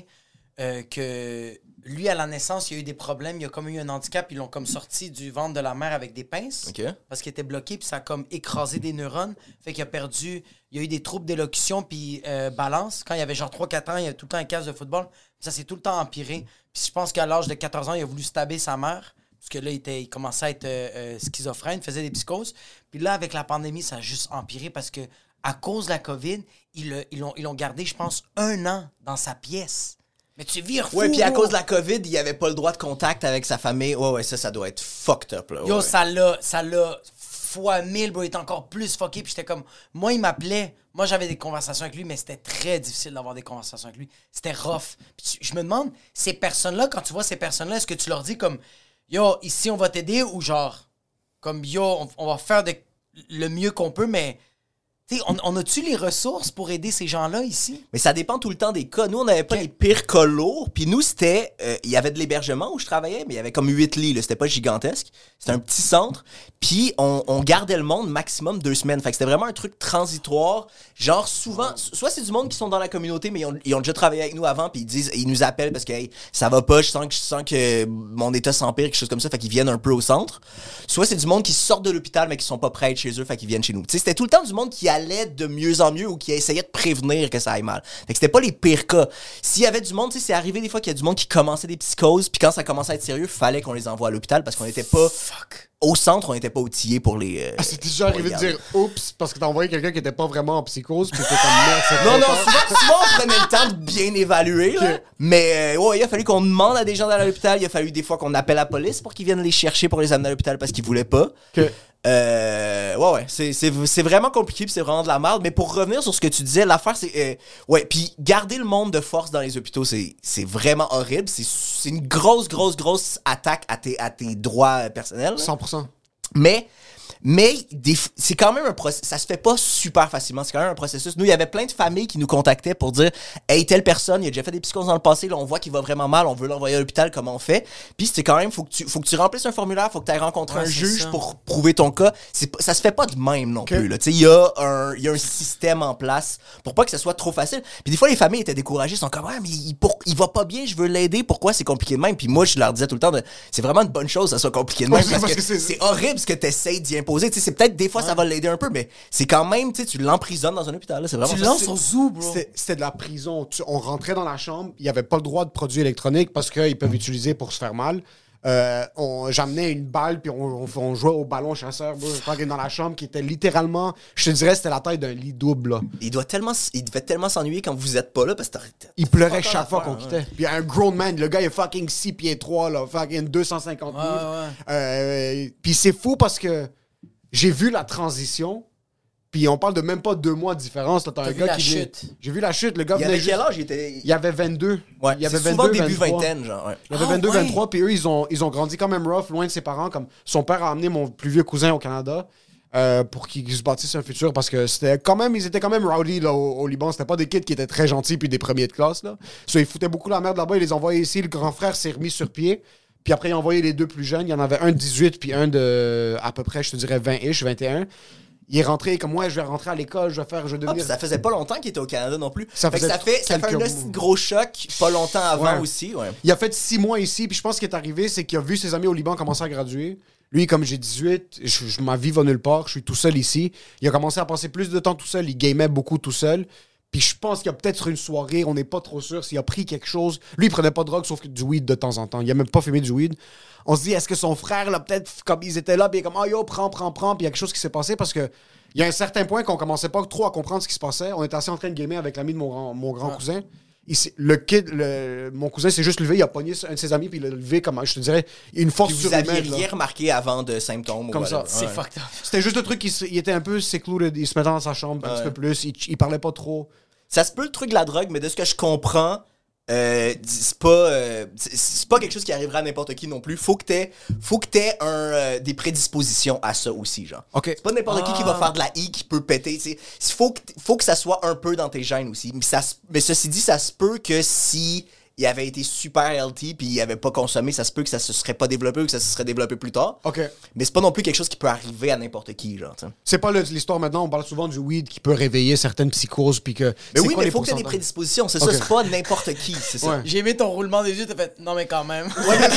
euh, que lui, à la naissance, il y a eu des problèmes. Il a comme eu un handicap. Ils l'ont comme sorti du ventre de la mère avec des pinces. Parce qu'il était bloqué, puis ça a comme écrasé des neurones. Fait qu'il a perdu. Il y a eu des troubles d'élocution, puis euh, balance. Quand il avait genre 3-4 ans, il y avait tout le temps un casque de football. Ça s'est tout le temps empiré. Puis je pense qu'à l'âge de 14 ans, il a voulu stabber sa mère. Parce que là, il, était, il commençait à être euh, schizophrène, faisait des psychoses. Puis là, avec la pandémie, ça a juste empiré parce que à cause de la COVID, ils l'ont ils l'ont gardé, je pense, un an dans sa pièce. Mais tu vires fou, Ouais, puis à cause de la COVID, il avait pas le droit de contact avec sa famille. Ouais, ouais, ça, ça doit être fucked up, là. Yo, ouais. ça l'a, ça l'a fois mille, bro. Il était encore plus fucké. Puis j'étais comme, moi, il m'appelait. Moi, j'avais des conversations avec lui, mais c'était très difficile d'avoir des conversations avec lui. C'était rough. Puis je me demande, ces personnes-là, quand tu vois ces personnes-là, est-ce que tu leur dis comme, yo, ici, on va t'aider ou genre, comme, yo, on, on va faire de- le mieux qu'on peut, mais, on, on a-tu les ressources pour aider ces gens-là ici? Mais ça dépend tout le temps des cas. Nous, on n'avait pas les pires cas lourds. Puis nous, c'était. euh, Il y avait de l'hébergement où je travaillais, mais il y avait comme huit lits. C'était pas gigantesque. C'était un petit centre. Puis on, on gardait le monde maximum deux semaines. Fait que c'était vraiment un truc transitoire. Genre, souvent, soit c'est du monde qui sont dans la communauté, mais ils ont, ils ont déjà travaillé avec nous avant. Puis ils disent, ils nous appellent parce que hey, ça va pas, je sens que, je sens que mon état s'empire, quelque chose comme ça. Fait qu'ils viennent un peu au centre. Soit c'est du monde qui sort de l'hôpital, mais qui sont pas prêts à être chez eux. Fait qu'ils viennent chez nous. C'était tout le temps du monde qui allait de mieux en mieux ou qui essayait de prévenir que ça aille mal. Fait que c'était pas les pires cas. S'il y avait du monde, tu sais, c'est arrivé des fois qu'il y a du monde qui commençait des psychoses, puis quand ça commençait à être sérieux, fallait qu'on les envoie à l'hôpital parce qu'on n'était pas Fuck. au centre, on n'était pas outillés pour les. euh, Ah, C'était déjà arrivé de dire oups parce que t'as envoyé quelqu'un qui était pas vraiment en psychose, puis t'es comme merde, c'est Non, non, souvent, souvent, on prenait le temps de bien évaluer. là. Mais euh, ouais, il a fallu qu'on demande à des gens d'aller à l'hôpital. Il a fallu des fois qu'on appelle la police pour qu'ils viennent les chercher pour les amener à l'hôpital parce qu'ils voulaient pas. Ok. Euh, ouais, ouais, c'est, c'est, c'est vraiment compliqué c'est vraiment de la merde. Mais pour revenir sur ce que tu disais, l'affaire, c'est. euh, ouais, puis garder le monde de force dans les hôpitaux, c'est, c'est vraiment horrible. C'est, c'est une grosse, grosse, grosse attaque à tes, à tes droits personnels. là. 100%. Mais, mais c'est quand même un processus. Ça se fait pas super facilement. C'est quand même un processus. Nous, il y avait plein de familles qui nous contactaient pour dire Hey, telle personne, il a déjà fait des psychoses dans le passé, là, on voit qu'il va vraiment mal, on veut l'envoyer à l'hôpital, comment on fait Puis c'est quand même, faut que tu, faut que tu remplisses un formulaire, faut que tu ailles rencontrer Ouais, un juge ça. pour prouver ton cas. Ça se fait pas de même non plus. Tu sais, Il y, a un- y a un système en place pour pas que ce soit trop facile. Puis des fois, les familles étaient découragées, sont comme Ouais, mais il, pour- il va pas bien, je veux l'aider, pourquoi c'est compliqué de même Puis moi, je leur disais tout le temps C'est vraiment une bonne chose que ça soit compliqué de même Ouais, parce, parce que, que c'est- c'est horrible ce que tu essayes d'y sais, c'est peut-être des fois ça va l'aider un peu, mais c'est quand même, tu sais, tu l'emprisonnes dans un hôpital. là. Vraiment Tu lances au zoo, bro. C'était de la prison. Tu- on rentrait dans la chambre, il n'y avait pas le droit de produits électroniques parce qu'ils peuvent utiliser pour se faire mal. Euh, J'amenais une balle, puis on, on- on jouait au ballon chasseur bro, fucking dans la chambre qui était littéralement, je te dirais, c'était la taille d'un lit double. là. Il doit tellement, il devait tellement s'ennuyer quand vous êtes pas là parce que Il pleurait chaque fois qu'on quittait. Puis un grown man, le gars il est fucking 6 pieds 3, là, fucking 250 Ouais, livres. ouais. Euh, puis c'est fou parce que j'ai vu la transition. Puis on parle de même pas deux mois de différence. T'as un vu gars la qui venait- chute. J'ai vu la chute. Le gars Il venait avait juste- quel âge? Il était Il y avait 22. Ouais, il y avait c'est souvent 22, début 23. vingtaine, genre. ouais. Il y avait Ah, 22, ouais? 23, puis eux, ils ont, ils ont grandi quand même rough, loin de ses parents. Comme son père a amené mon plus vieux cousin au Canada euh, pour qu'il se bâtisse un futur parce que c'était quand même, ils étaient quand même rowdy là, au, au Liban. C'était pas des kids qui étaient très gentils puis des premiers de classe. Là. So, ils foutaient beaucoup la merde là-bas. Ils les envoyaient ici. Le grand frère s'est remis sur pied. Puis après, ils ont envoyé les deux plus jeunes. Il y en avait un de 18 puis un de à peu près, je te dirais, 20-ish, 21. Il est rentré comme moi, je vais rentrer à l'école, je vais faire, je vais Ah, devenir. ça faisait pas longtemps qu'il était au Canada non plus. Ça Fait que ça fait, ça fait un mois. gros choc pas longtemps avant Ouais. aussi. Ouais. Il a fait six mois ici, puis je pense ce qui est arrivé, c'est qu'il a vu ses amis au Liban commencer à graduer. Lui, comme j'ai 18, je, je- ma vie va nulle part, je suis tout seul ici. Il a commencé à passer plus de temps tout seul, il gamait beaucoup tout seul. Puis je pense qu'il y a peut-être une soirée, on n'est pas trop sûr s'il a pris quelque chose. Lui, il prenait pas de drogue, sauf que du weed de temps en temps. Il a même pas fumé du weed. On se dit, est-ce que son frère, là, peut-être, comme ils étaient là, puis il est comme, oh yo, prends, prends, prends, puis il y a quelque chose qui s'est passé parce que il y a un certain point qu'on commençait pas trop à comprendre ce qui se passait. On était assis en train de gamer avec l'ami de mon grand cousin. Il le kid, le- mon cousin s'est juste levé, il a pogné un de ses amis, puis il l'a levé comme, je te dirais, une force Puis vous aviez surhumaine. là. rien remarqué avant de symptômes. ou Comme ça. C'est Ouais. fucked up. C'était juste le truc, il, il était un peu secluded, il se mettait dans sa chambre un petit peu plus, il, il parlait pas trop. Ça se peut le truc de la drogue, mais de ce que je comprends, euh, c'est pas, euh, c'est- pas quelque chose qui arrivera à n'importe qui non plus. Faut que t'aies, faut que t'aies un, euh, des prédispositions à ça aussi, genre. OK. C'est pas n'importe qui qui va faire de la I qui peut péter. Il faut que, faut que ça soit un peu dans tes gènes aussi. Mais, ça, mais ceci dit, ça se peut que si il avait été super healthy puis il avait pas consommé, ça se peut que ça se serait pas développé ou que ça se serait développé plus tard. OK. Mais c'est pas non plus quelque chose qui peut arriver à n'importe qui, genre. t'sais. C'est pas le- l'histoire maintenant, on parle souvent du weed qui peut réveiller certaines psychoses, puis que. Mais oui, quoi mais les faut que t'aies des prédispositions. C'est ça, c'est pas n'importe qui. C'est ça. Ouais. J'ai aimé ton roulement des yeux, t'as fait non, mais quand même. Ouais, mais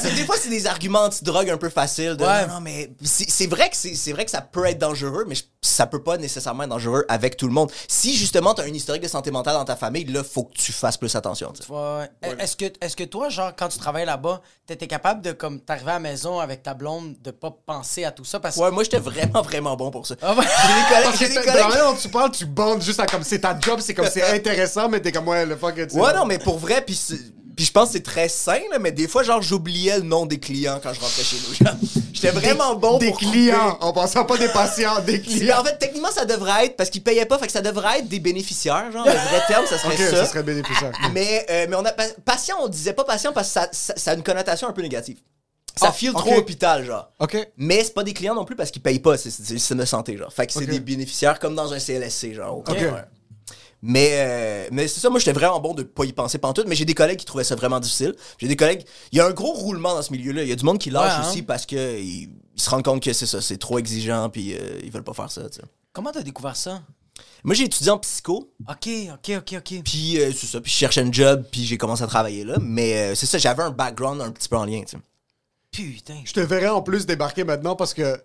c'est- des fois, c'est des arguments anti-drogue un peu faciles. De, Ouais. non, non, mais c'est c'est vrai, que c'est c'est vrai que ça peut être dangereux, mais je- ça peut pas nécessairement être dangereux avec tout le monde. Si justement, t'as un historique de santé mentale dans ta famille, là, faut que tu fasses plus attention. tu Ouais. Est-ce que, est que toi, genre, quand tu travailles là-bas, t'étais capable de, comme, t'arriver à la maison avec ta blonde, de pas penser à tout ça? Parce que. Ouais, moi, j'étais vraiment, vraiment bon pour ça. Ah ouais. J'ai des collègues. Dans tu parles, tu bandes juste à comme c'est ta job, c'est comme c'est intéressant, mais t'es comme ouais, le fuck. tu sais. Ouais, non, mais pour vrai, puis puis je pense que c'est très sain, là, mais des fois, genre, j'oubliais le nom des clients quand je rentrais chez nous. genre. J'étais vraiment bon Des pour clients, en passant pas des patients, des couper. Clients. En fait, techniquement, ça devrait être, parce qu'ils payaient pas, fait que ça devrait être des bénéficiaires, genre, le vrai terme, ça serait Ok, ça. ça serait bénéficiaire. Mais, euh, mais on a, pa- patient, on disait pas patient parce que ça, ça, ça a une connotation un peu négative. Ça Ah, file ok. trop hôpital, genre. OK. Mais c'est pas des clients non plus parce qu'ils payent pas, c'est le système de santé, genre. Fait que c'est des bénéficiaires comme dans un CLSC, genre. Ok. Mais, euh, mais c'est ça, moi j'étais vraiment bon de pas y penser pantoute, mais j'ai des collègues qui trouvaient ça vraiment difficile. J'ai des collègues. Il y a un gros roulement dans ce milieu-là. Il y a du monde qui lâche Ouais, hein. aussi parce que ils, ils se rendent compte que c'est ça, c'est trop exigeant, puis euh, ils veulent pas faire ça, tu sais. Comment t'as découvert ça? Moi j'ai étudié en psycho, Ok, ok, ok, ok. puis euh, c'est ça, puis je cherchais un job, puis j'ai commencé à travailler là. Mais euh, c'est ça, j'avais un background un petit peu en lien, tu sais. Putain. Je te verrais en plus débarquer maintenant parce que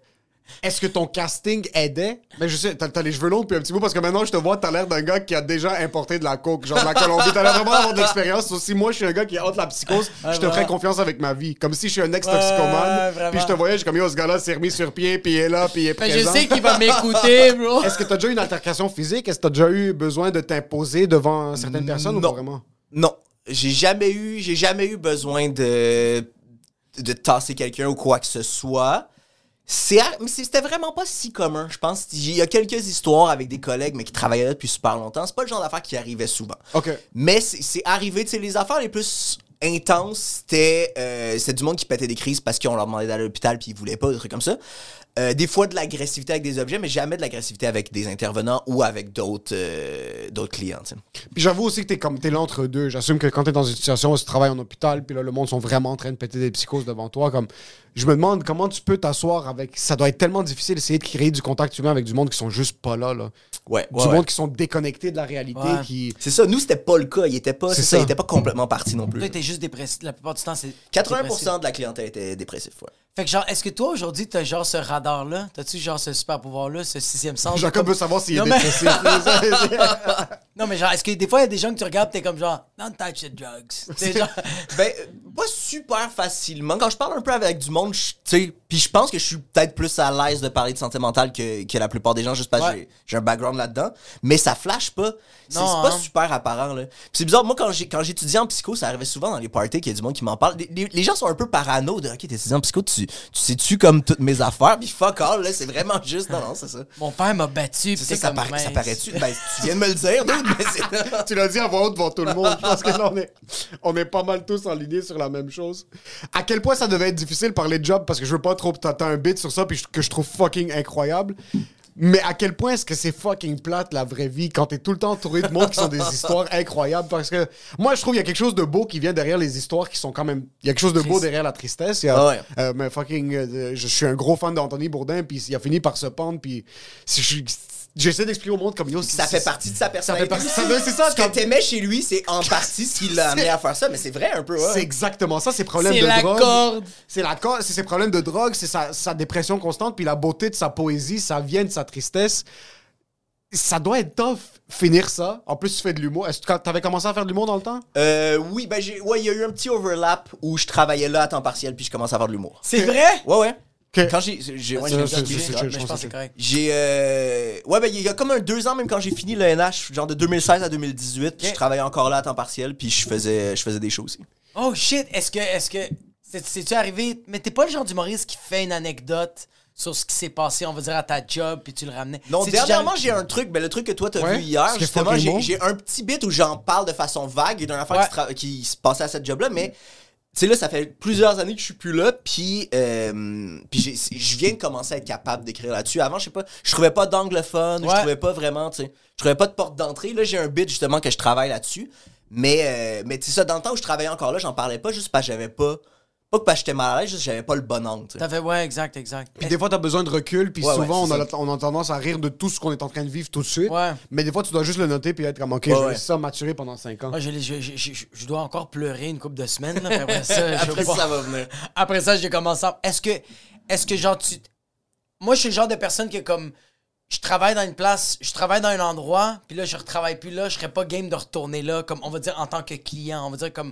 Est-ce que ton casting aidait? Mais je sais, t'as t'as les cheveux longs puis un petit bout parce que maintenant je te vois, t'as l'air d'un gars qui a déjà importé de la coke, genre de la Colombie. T'as l'air vraiment d'avoir de l'expérience. Si moi je suis un gars qui a honte la psychose, je te ferais confiance avec ma vie. Comme si je suis un ex-toxicomane. puis je te voyais, je suis comme yo, ce gars-là s'est remis sur pied, puis il est là, puis il est Ben, je présent. sais qu'il va m'écouter, bro. Est-ce que t'as déjà eu une altercation physique? Est-ce que t'as déjà eu besoin de t'imposer devant certaines personnes ou Non. pas vraiment? Non, j'ai jamais eu, j'ai jamais eu besoin de de tasser quelqu'un ou quoi que ce soit. C'est, mais c'était vraiment pas si commun, je pense. Il y a quelques histoires avec des collègues, mais qui travaillaient là depuis super longtemps. C'est pas le genre d'affaire qui arrivait souvent. OK. Mais c'est c'est arrivé, tu sais, les affaires les plus intenses, c'était euh, c'était du monde qui pétait des crises parce qu'on leur demandait d'aller à l'hôpital puis ils voulaient pas, des trucs comme ça. Euh, des fois de l'agressivité avec des objets, mais jamais de l'agressivité avec des intervenants ou avec d'autres euh, d'autres clients. Puis j'avoue aussi que t'es comme t'es l'entre-deux. J'assume que quand t'es dans une situation où tu travailles en hôpital, puis là, le monde sont vraiment en train de péter des psychoses devant toi, comme je me demande comment tu peux t'asseoir avec. Ça doit être tellement difficile d'essayer de créer du contact humain avec du monde qui sont juste pas là, là. Ouais, Du ouais, ouais. monde qui sont déconnectés de la réalité, Ouais. qui. C'est ça, nous, c'était pas le cas. Il était pas, C'est ça, ça. il était pas complètement parti non plus. Toi, t'es juste dépressif. La plupart du temps, c'est. dépressif. 80% de la clientèle était dépressif, ouais. Fait que genre, est-ce que toi aujourd'hui t'as genre ce radar-là? T'as-tu genre ce super pouvoir-là, ce sixième sens? Jacob Comme- veut savoir s'il est Non, mais- dépressif. Non, mais genre, est-ce que des fois il y a des gens que tu regardes t'es comme genre, don't touch the drugs. T'es genre. Ben, euh, pas super facilement. Quand je parle un peu avec du monde, je- tu sais, puis je pense que je suis peut-être plus à l'aise de parler de santé mentale que, que la plupart des gens, juste parce que Ouais. j'ai- j'ai un background là-dedans. Mais ça flash pas. C'est c'est pas hein. super apparent, là. Puis c'est bizarre, moi, quand j'étudiais en psycho, ça arrivait souvent dans les parties qu'il y a du monde qui m'en parle. Les, les- les gens sont un peu parano de, OK, t'es étudiant en psycho, tu, tu sais-tu comme toutes mes affaires? Puis fuck all, là, c'est vraiment juste, non, non, c'est ça. Mon père m'a battu. C'est ça, ça, comme, ça paraît-tu? Ben, tu viens de me le dire, dude, mais c'est... tu l'as dit à voix haute devant tout le monde. Je pense que là, on est, on est pas mal tous alignés sur la même chose. À quel point ça devait être difficile parler de job parce que je veux pas trop. T'as t'as un bit sur ça puis que je trouve fucking incroyable. Mais à quel point est-ce que c'est fucking plate la vraie vie quand t'es tout le temps entouré de monde qui sont des histoires incroyables? Parce que moi je trouve qu'il y a quelque chose de beau qui vient derrière les histoires qui sont quand même il y a quelque chose de beau derrière la tristesse il y a, Ah ouais. euh, mais fucking euh, je suis un gros fan d'Anthony Bourdin puis il a fini par se pendre puis si je suis- j'essaie d'expliquer au monde comme yo Ça fait partie de sa personnalité. partie- ça veut- c'est ça, Ce que t'aimais chez lui, c'est en partie ce qui l'a amené à faire ça, mais c'est vrai un peu, ouais. C'est exactement ça, ses problèmes C'est de la drogue. corde. C'est la corde, c'est ses problèmes de drogue, c'est sa, sa dépression constante, puis la beauté de sa poésie, ça vient de sa tristesse. Ça doit être tough finir ça. En plus, tu fais de l'humour. Est-ce que t'avais commencé à faire de l'humour dans le temps? Euh, oui, ben j'ai, ouais, il y a eu un petit overlap où je travaillais là à temps partiel puis je commençais à faire de l'humour. C'est vrai? Ouais, ouais. Quand j'ai, j'ai, ouais, j'ai- Mais euh, ouais, ben il y a comme un deux ans même quand j'ai fini le NH, genre de 2016 à 2018, je travaillais encore là à temps partiel puis je faisais, je faisais des shows aussi. Oh shit, est-ce que. Est-ce que. c'est- C'est-tu arrivé? Mais t'es pas le genre d'humoriste qui fait une anecdote sur ce qui s'est passé, on va dire, à ta job, puis tu le ramenais. Non, dernièrement, j'ai un truc, ben, le truc que toi t'as Ouais, vu hier, justement, j'ai, un petit bit où j'en parle de façon vague d'une affaire Ouais. qui, qui se passait à cette job-là, mais tu sais, là, ça fait plusieurs années que je suis plus là, puis euh, puis je viens de commencer à être capable d'écrire là-dessus. Avant, je sais pas, je trouvais pas d'anglophone, je Ouais. trouvais pas vraiment, tu sais, je trouvais pas de porte d'entrée. Là, j'ai un bit, justement, que je travaille là-dessus, mais, euh, mais tu sais, ça, dans le temps où je travaillais encore là, j'en parlais pas juste parce que j'avais pas, pas que parce que j'étais mal à l'aise, juste que j'avais pas le bon angle, tu sais. T'as fait, ouais, exact, exact. Puis des fois, t'as besoin de recul, puis Ouais, souvent, ouais, on, a, on tendance à rire de tout ce qu'on est en train de vivre tout de suite. Ouais. Mais des fois, tu dois juste le noter, puis être comme, OK, Ouais, je vais ouais. ça maturer pendant 5 ans. Moi, je, l'ai- je, je, je- je dois encore pleurer une couple de semaines. Là, puis après ça, je Après vais ça, ça va venir. Après ça, j'ai commencé à... Est-ce que, est-ce que genre, tu... Moi, je suis le genre de personne qui est comme... Je travaille dans une place, je travaille dans un endroit, puis là, je retravaille plus là, je serais pas game de retourner là, comme, on va dire, en tant que client. On va dire comme...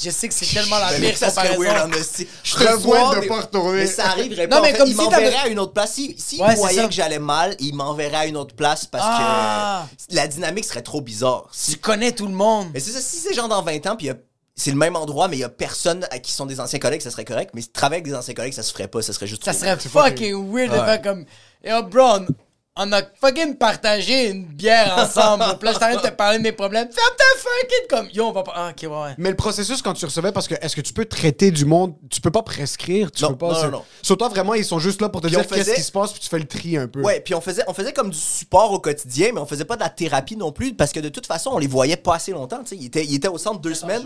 Je sais que c'est tellement la pire mec, ça serait comparaison. weird. Je te vois, de mais- pas retourner. Mais ça arriverait Non, pas. mais En fait, comme il si m'enverrait t'avais- à une autre place. Si, si Ouais, il c'est voyait que j'allais mal, il m'enverrait à une autre place parce Ah. que la dynamique serait trop bizarre. Tu connais tout le monde. Mais c'est ça, si c'est genre dans 20 ans, puis il y a- c'est le même endroit, mais il y a personne à qui sont des anciens collègues, ça serait correct. Mais travailler avec des anciens collègues, ça se ferait pas. Ça serait juste Ça serait fucking weird de faire comme... Yo, bro, on, a fucking partagé une bière ensemble. Puis là, je t'arrête de te parler de mes problèmes. Ferme ta fucking comme... Yo, on va pas... Ah, ok, ouais, ouais. Mais le processus, quand tu recevais, parce que est-ce que tu peux traiter du monde, tu peux pas prescrire, tu Non, peux pas. non, non, non. Sur toi, vraiment, ils sont juste là pour te Puis dire on qu'est-ce qui se passe, puis tu fais le tri un peu. Ouais, puis on faisait, on faisait comme du support au quotidien, mais on faisait pas de la thérapie non plus, parce que de toute façon, on les voyait pas assez longtemps. tu sais. Ils étaient, ils étaient au centre deux semaines.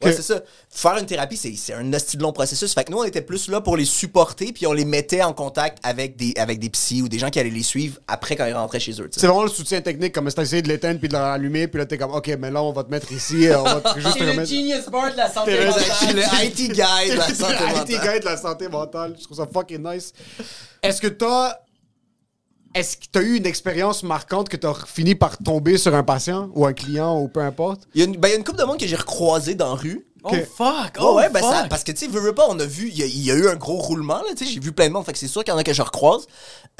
Ouais, c'est ça. Faire une thérapie, c'est c'est un hostie de long processus. Fait que nous, on était plus là pour les supporter, puis on les mettait en contact avec des, avec des psys ou des gens qui allaient les suivre après quand ils rentraient chez eux. C'est vraiment le soutien technique, comme si t'as essayé de l'éteindre puis de le rallumer, puis là t'es comme, ok, mais là on va te mettre ici, euh, on va te juste te C'est le remettre. genius bar de la santé mentale. le IT guy de la santé IT mentale. guy de la santé mentale. Je trouve ça fucking nice. Est-ce que t'as. Est-ce que t'as eu une expérience marquante que t'as fini par tomber sur un patient ou un client ou peu importe? Il y a une, ben, il y a une couple de monde que j'ai recroisé dans la rue. Oh fuck, Oh, ouais, ben fuck. ça, parce que tu sais, veux, veux pas, on a vu, il y, a- il y a eu un gros roulement, là, tu sais, j'ai vu plein de monde, fait que c'est sûr qu'il y en a que je recroise.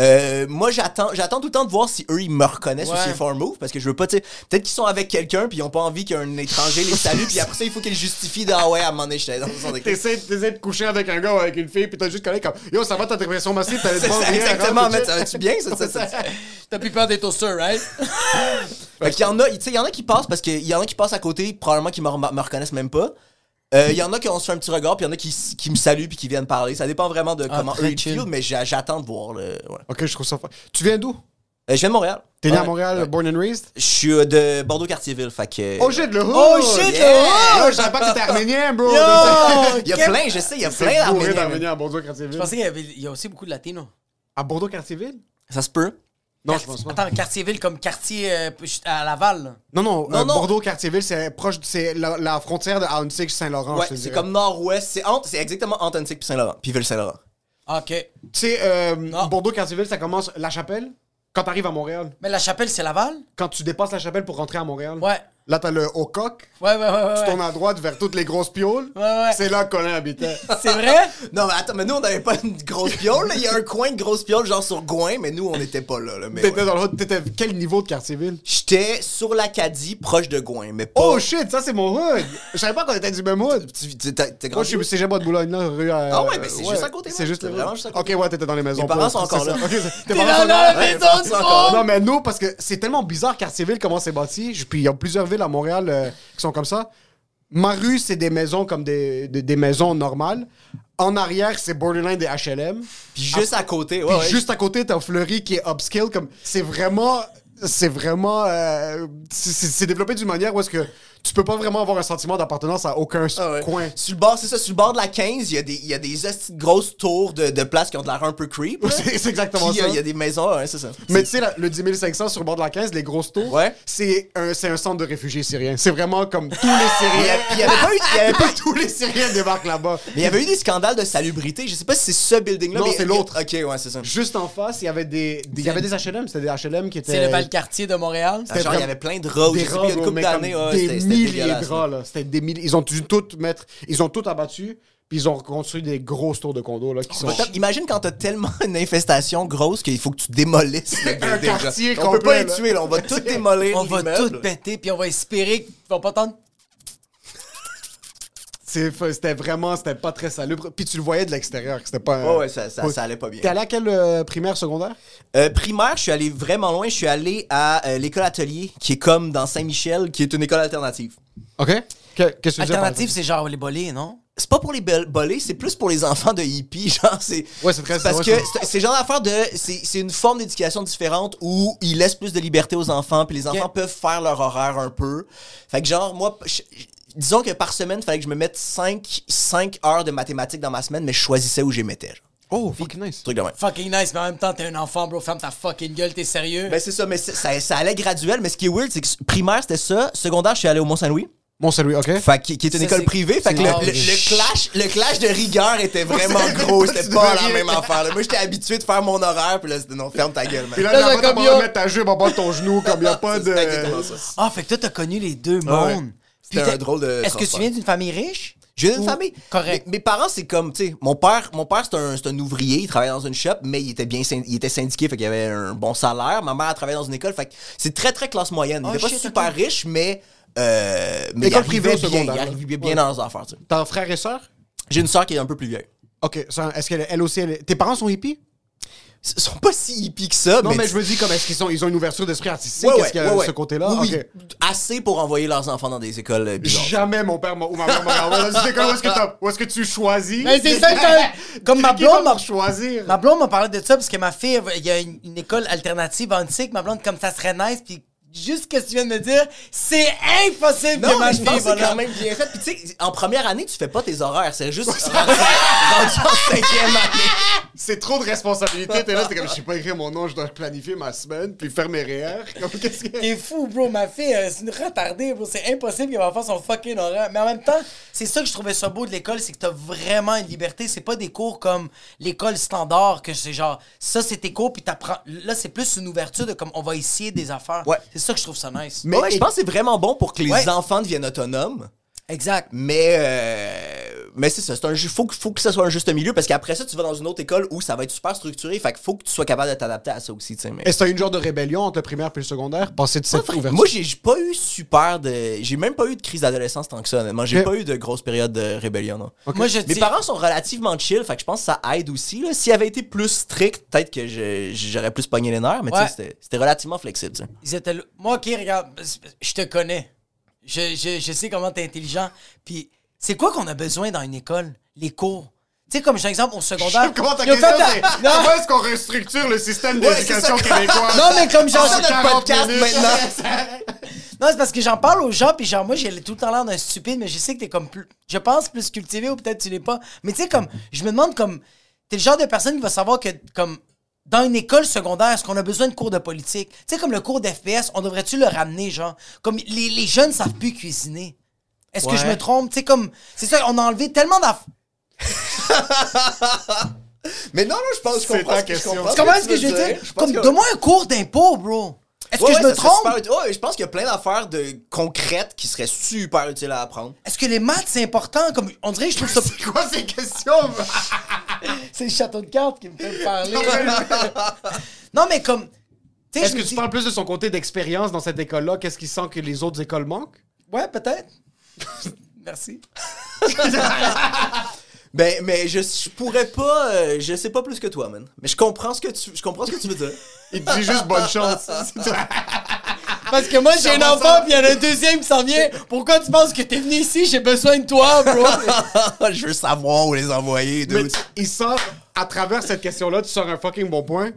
Euh, moi, j'attends, j'attends tout le temps de voir si eux, ils me reconnaissent Ouais. ou s'ils font un move, parce que je veux pas, tu sais, peut-être qu'ils sont avec quelqu'un, puis ils ont pas envie qu'un étranger les salue, puis après ça, il faut qu'ils justifient de, ah ouais, à un moment donné, j'étais dans son. T'essaies de coucher avec un gars ou avec une fille, puis t'as juste collé comme Yo, ça va ta dépression massive, t'as ça, exactement, mais ça va-tu bien, ça, ça? T'as plus peur des toasters, right? Fait qu'il y en a, tu sais, il y en a qui passent parce qu'il y en a qui passent à côté, probablement qui me, rem- me reconnaissent même pas. Euh, Il y en a qui ont se fait un petit regard, puis il y en a qui, qui me saluent puis qui viennent parler. Ça dépend vraiment de comment très eux ils feel, mais j'a- j'attends de voir. Le, ouais. Ok, je trouve ça. Tu viens d'où? Euh, je viens de Montréal. T'es né à Ouais. Montréal, born and raised? Je suis euh, de Bordeaux-Cartierville, fait que... Oh shit, le hood! Oh shit, Yeah! le hood! Je savais pas que t'étais arménien, bro! Yo! Il y a plein, je sais, il y a plein d'Arméniens. d'Arméniens à Bordeaux-Cartierville. Je pensais qu'il y, avait, il y a aussi beaucoup de latinos. À Bordeaux-Cartierville? Ça se peut. Non, je pense pas. Attends, quartier-ville comme quartier euh, à Laval. là. Non, non, Non, euh, non. Bordeaux-Cartierville, c'est proche, c'est la, la frontière de Ahuntsic, Saint-Laurent. Ouais, je te c'est dirais. comme nord-ouest. C'est entre- c'est exactement entre Antique puis Saint-Laurent. Puis Ville-Saint-Laurent. Ah, OK. Tu sais, euh, Ah. Bordeaux-Cartierville, ça commence La Chapelle? Quand t'arrives à Montréal, Mais la chapelle, c'est Laval? quand tu dépasses La Chapelle pour rentrer à Montréal, Ouais. Là, t'as le Haut-Coq. Ouais, ouais, ouais, ouais. Tu ouais. tournes à droite vers toutes les grosses pioles. Ouais, ouais. C'est là que Colin habitait. C'est vrai? Non, mais attends, mais nous, on n'avait pas une grosse piole. Il y a un coin de grosse piole, genre sur Gouin, mais nous, on n'était pas là. là, mais T'étais ouais. dans le hood. T'étais quel niveau de Cartierville? J'étais sur l'Acadie, proche de Gouin, mais pas... Oh shit, ça c'est mon hood! Je savais pas qu'on était du même hood. Tu- tu- t'as- t'es Moi, grand je suis cégep de Boulogne, là, rue. euh, Ah ouais, mais c'est juste à côté, C'est juste C'est le vraiment juste à côté. Ok, ouais, t'étais dans les maisons. Mes parents sont encore là. tes dans sont la là? maison! Non, mais nous, parce que c'est tellement bizarre, Cartierville, comment c'est bâti. Puis il y a plusieurs villes à Montréal euh, qui sont comme ça. Ma rue, c'est des maisons comme des, des, des maisons normales. En arrière, c'est borderline des HLM. Puis juste à côté, ouais, Puis ouais. juste à côté, t'as Fleury qui est upscale. Comme, c'est vraiment. C'est vraiment. euh, c'est développé d'une manière où est-ce que tu peux pas vraiment avoir un sentiment d'appartenance à aucun Ah ouais. coin. Sur le bord, c'est ça, sur le bord de la 15, il y a des, il y a des grosses tours de, de places qui ont de l'air un peu creep. C'est exactement Puis, euh, ça. il y a des maisons, ouais, c'est ça. Mais tu sais, le 10 500 sur le bord de la 15, les grosses tours, Ouais. c'est un, c'est un centre de réfugiés syriens. C'est vraiment comme tous les Syriens. il y avait pas eu- il y avait pas- tous les Syriens débarquent là-bas. Mais il y avait eu des scandales de salubrité. Je sais pas si c'est ce building-là. Non, c'est l'autre. Ok, ouais, c'est ça. Juste en face, il y avait des, des- il y avait des HLM. C'était des HLM qui étaient. C'est le Val-Cartier de Montréal. Ah, Genre, il y avait plein de rats. des rats, il y a une couple d'années. des milliers de rats, là. C'était des milliers. Ils ont dû tout mettre. Ils ont tout abattu. Puis ils ont construit des grosses tours de condos, là, qui sont. Imagine quand t'as tellement une infestation grosse qu'il faut que tu démolisses le là. quartier On peut pas les tuer, là. On va tout démolir. On va tout péter, puis on va espérer qu'ils vont pas tenter. C'était vraiment. C'était pas très salubre. Puis tu le voyais de l'extérieur. que C'était pas. Ouais, ouais, ça, ça, ça allait pas bien. T'es allé à quelle euh, primaire, secondaire? Euh, primaire, je suis allé vraiment loin. Je suis allé à euh, l'école atelier, qui est comme dans Saint-Michel, qui est une école alternative. OK. Que- Qu'est-ce que tu Alternative, c'est genre les bolés, non? C'est pas pour les bolés, c'est plus pour les enfants de hippies, genre c'est. Ouais, c'est très- parce que c'est- genre d'affaire de c'est c'est une forme d'éducation différente où ils laissent plus de liberté aux enfants, puis les enfants peuvent faire leur horaire un peu. Fait que genre moi je- disons que par semaine, il fallait que je me mette 5 5 heures de mathématiques dans ma semaine, mais je choisissais où je les mettais. genre. Oh, fucking nice. Truc de même. Fucking nice, mais en même temps, t'es un enfant, bro. Ferme ta fucking gueule, t'es sérieux? Ben c'est ça, mais c'est- ça, ça allait graduel, mais ce qui est weird, c'est que primaire c'était ça, secondaire je suis allé au Mont-Saint-Louis. Mon salut, OK? Fait qui, qui est une Ça, école c'est- privée. Fait que le, c'est- le- le clash, le clash de rigueur était vraiment gros. C'était pas la même affaire. là. Moi, j'étais habitué de faire mon horaire, puis là, c'était non, ferme ta gueule, man. Puis là, Là, là, j'ai t'as pas comme besoin yo. de mettre ta jupe en bas de ton genou, comme il n'y a pas de. C'est exactement ça. Ah, fait que toi, t'as connu les deux Ah mondes. C'était un drôle de Est-ce que tu viens d'une famille riche? Je viens d'une Ou- famille. Correct. Mes, mes parents, c'est comme, tu sais, mon père, mon père c'est un, c'est un ouvrier, il travaillait dans une shop, mais il était bien il était syndiqué, fait qu'il avait un bon salaire. Ma mère, elle travaillait dans une école, fait que c'est très, très classe moyenne. Il Oh, était pas super ok. riche, mais, euh, mais il École arrivait bien, secondaire, il arrivait bien Ouais. dans leurs affaires, tu sais. T'as un frère et sœur? J'ai une soeur qui est un peu plus vieille. OK. Est-ce qu'elle elle aussi, elle Tes parents sont hippies? Ils sont pas si hippies que ça, Non, mais, mais je me dis, comme, est-ce qu'ils sont, ils ont une ouverture d'esprit artistique? Ouais, Est-ce ouais, qu'il y a ouais, ouais. ce côté-là? Oui. Assez pour envoyer leurs enfants dans des écoles euh, bizarres. Jamais mon père m'a- ou ma mère m'a envoyé dans une école où est-ce que, où est-ce que tu choisis? Mais c'est ça que- comme ma blonde m'a- choisir? Ma blonde m'a parlé de ça parce que ma fille, il y a une, une école alternative antique. Ma blonde, comme ça serait nice, puis juste ce que tu viens de me dire, c'est impossible Non, que je fille pense que c'est quand même bien fait. Puis tu sais, en première année, tu fais pas tes horaires. C'est juste rendu, rendu en cinquième année. C'est trop de responsabilité. T'es là, t'es comme, je sais pas écrire mon nom, je dois planifier ma semaine, puis faire mes REER. Comme, qu'est-ce que. T'es fou, bro. Ma fille, euh, c'est une retardée, bro. C'est impossible qu'elle va faire son fucking horaire. Mais en même temps, c'est ça que je trouvais ça beau de l'école, c'est que t'as vraiment une liberté. C'est pas des cours comme l'école standard, que c'est genre, ça c'est tes cours, puis t'apprends. Là, c'est plus une ouverture de comme on va essayer des affaires. Ouais. C'est ça que je trouve ça nice. Mais ouais, je pense que c'est vraiment bon pour que les Ouais. enfants deviennent autonomes. Exact. Mais, euh, mais c'est ça. C'est un faut, que- faut que ça soit un juste milieu parce qu'après ça, tu vas dans une autre école où ça va être super structuré. Fait qu'il faut que tu sois capable de t'adapter à ça aussi. tu sais, Mais... Est-ce que une genre de rébellion entre le primaire et le secondaire? Passer de cette ouverture? Moi, j'ai pas eu super de. J'ai même pas eu de crise d'adolescence tant que ça, honnêtement. J'ai pas eu de grosse période de rébellion, non. Moi, je Mes dis- parents sont relativement chill, fait que je pense que ça aide aussi. là. S'ils avaient été plus stricts, peut-être que j'aurais plus pogné les nerfs, mais tu Ouais. sais, c'était- c'était relativement flexible. Ils étaient. Moi, ok, regarde, je te connais. Je, je, je sais comment t'es intelligent. Puis, c'est quoi qu'on a besoin dans une école? Les cours. Tu sais, comme j'ai un exemple au secondaire. Comment ta question, c'est comment est-ce qu'on restructure le système Ouais, d'éducation c'est ça. québécois? non, mais comme. C'est ça notre 40 podcast minutes. maintenant. Non, c'est parce que j'en parle aux gens, puis genre, moi, j'ai tout le temps l'air d'un stupide, mais je sais que t'es comme plus. Je pense plus cultivé ou peut-être tu l'es pas. Mais tu sais, comme, je me demande, comme, t'es le genre de personne qui va savoir que, comme, dans une école secondaire, est-ce qu'on a besoin de cours de politique? Tu sais, comme le cours d'FPS, on devrait-tu le ramener, genre? Comme, les, les jeunes savent plus cuisiner. Est-ce que je me trompe? Tu sais, comme, c'est ça, on a enlevé tellement d'affaires. Mais non, non, je pense C'est comprends ta ce que je question. comprends ce Comment que est-ce tu que je veux dire? Comme, que- donne-moi un cours d'impôt, bro. Est-ce Ouais, que ouais, je me trompe? super. Ouais, je pense qu'il y a plein d'affaires de concrètes qui seraient super utiles à apprendre. Est-ce que les maths, c'est important? Comme, on dirait que je trouve ça. C'est quoi ces questions? c'est le château de cartes qui me fait parler. non, mais comme. tu Est-ce que tu parles plus de son côté d'expérience dans cette école-là? Qu'est-ce qui sent que les autres écoles manquent? Ouais, peut-être. Merci. Ben, mais je, je pourrais pas. euh, je sais pas plus que toi, man. Mais je comprends ce que tu, je comprends ce que tu veux dire. Il te dit juste bonne chance. Parce que moi, j'ai un enfant, puis il y en a un deuxième qui s'en vient. Pourquoi tu penses que t'es venu ici? J'ai besoin de toi, bro. je veux savoir où les envoyer, Mais dude. tu- il sort, à travers cette question-là, tu sors un fucking bon point.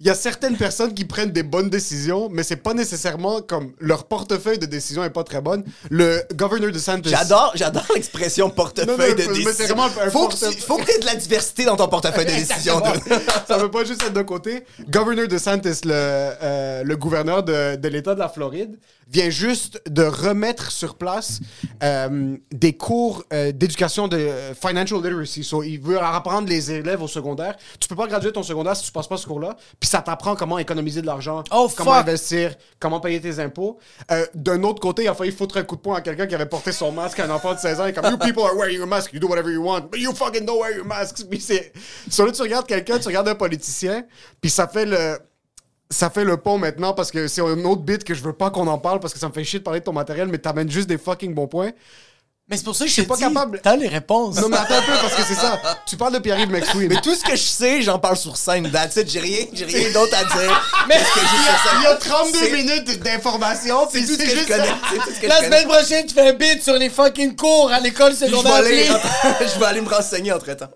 Il y a certaines personnes qui prennent des bonnes décisions, mais c'est pas nécessairement comme leur portefeuille de décision est pas très bonne. Le governor de Santos. J'adore, j'adore l'expression portefeuille Non, de mais décision. vraiment un faut, que tu- faut que tu aies de la diversité dans ton portefeuille de décision. Ça veut pas juste être d'un côté. Governor DeSantis, le, euh, le gouverneur de, de l'État de la Floride, vient juste de remettre sur place euh, des cours euh, d'éducation de euh, financial literacy. So, il veut apprendre les élèves au secondaire. Tu peux pas graduer ton secondaire si tu passes pas ce cours-là. Puis ça t'apprend comment économiser de l'argent, Oh, comment fuck. investir, comment payer tes impôts. Euh, D'un autre côté, il a failli foutre un coup de poing à quelqu'un qui avait porté son masque à un enfant de 16 ans. Est comme, You people are wearing your mask, you do whatever you want, but you fucking don't wear your masks. Puis c'est. Sur là, tu regardes quelqu'un, tu regardes un politicien, puis ça fait le. Ça fait le pont maintenant parce que c'est un autre bit que je veux pas qu'on en parle parce que ça me fait chier de parler de ton matériel, mais t'amènes juste des fucking bons points. Mais c'est pour ça que je suis pas capable. T'as les réponses. Non, mais attends un peu parce que c'est ça. Tu parles de Pierre-Yves McSween. Mais tout ce que je sais, j'en parle sur scène. That's it. J'ai rien, j'ai rien d'autre à dire. Mais- que. Il y a 32 C'est- minutes d'informations, C'est tout ce que je connais. La semaine prochaine, tu fais un bid sur les fucking cours à l'école secondaire. je vais aller me renseigner entre temps.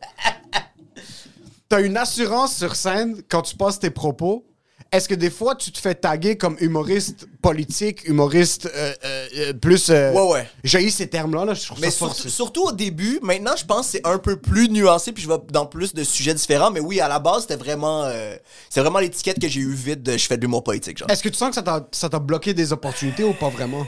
T'as une assurance sur scène quand tu passes tes propos? Est-ce que des fois tu te fais taguer comme humoriste politique, humoriste euh, euh, euh, plus. euh, Ouais, ouais. J'ai ces termes-là, là, je trouve Mais ça fort. surtout au début, maintenant je pense que c'est un peu plus nuancé puis je vais dans plus de sujets différents. Mais oui, à la base, c'était vraiment, euh, c'est vraiment l'étiquette que j'ai eu vite de je fais de l'humour politique. Genre. Est-ce que tu sens que ça t'a- ça t'a bloqué des opportunités ou pas vraiment?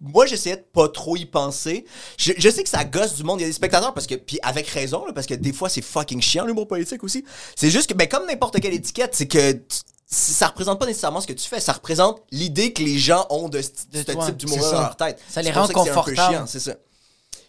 Moi, j'essayais de pas trop y penser. Je, je sais que ça gosse du monde. Il y a des spectateurs parce que, puis avec raison, là, parce que des fois c'est fucking chiant l'humour politique aussi. C'est juste que, ben comme n'importe quelle étiquette, c'est que t- ça représente pas nécessairement ce que tu fais. Ça représente l'idée que les gens ont de, ce- de ce toi. type d'humour dans leur tête. Ça les rend confortables. C'est ça.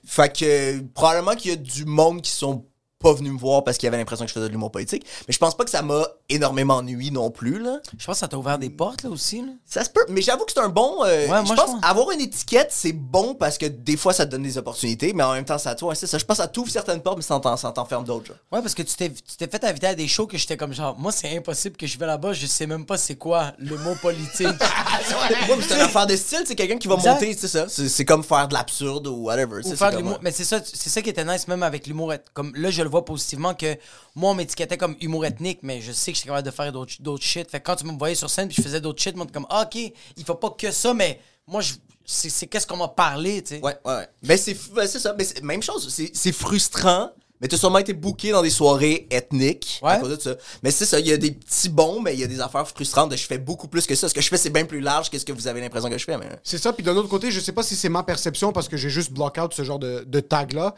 Fait que euh, probablement qu'il y a du monde qui sont pas venus me voir parce qu'ils avaient l'impression que je faisais de l'humour politique. Mais je pense pas que ça m'a énormément nui non plus, là. Je pense que ça t'a ouvert des portes, là, aussi. Là. Ça se peut, mais j'avoue que c'est un bon. euh, moi, je je pense avoir une étiquette, c'est bon parce que des fois ça te donne des opportunités, mais en même temps, ça toi, c'est ça. Je pense que ça t'ouvre certaines portes, mais ça t'en- ça t'enferme d'autres. genre. Ouais, parce que tu t'es, tu t'es fait inviter à des shows que j'étais comme genre, moi, c'est impossible que je vais là-bas, je sais même pas c'est quoi le mot politique. Ouais, mais c'est une affaire de style, c'est quelqu'un qui va Exact. monter, c'est ça. C'est c'est comme faire de l'absurde ou whatever. Ou c'est- faire c'est de l'humour. comme- Mais c'est ça, c'est ça qui était nice même avec l'humour. Comme là, je le vois positivement que moi, on m'étiquetait comme humour ethnique, mais je sais que j'étais capable de faire d'autres d'autres shit. Fait que quand tu me voyais sur scène puis je faisais d'autres shit, moi, t'es comme, ah, ok, il faut pas que ça, mais moi, je- c'est c'est qu'est-ce qu'on m'a parlé, tu sais. Ouais, ouais, ouais. Mais c'est ben, c'est ça. Mais c'est- même chose. C'est c'est frustrant. Mais t'as sûrement été booké dans des soirées ethniques à Ouais. cause de ça. Mais c'est ça, il y a des petits bons, mais il y a des affaires frustrantes de je fais beaucoup plus que ça. Ce que je fais, c'est bien plus large que ce que vous avez l'impression que je fais. Mais... C'est ça, puis d'un autre côté, je sais pas si c'est ma perception parce que j'ai juste block out ce genre de, de tag-là,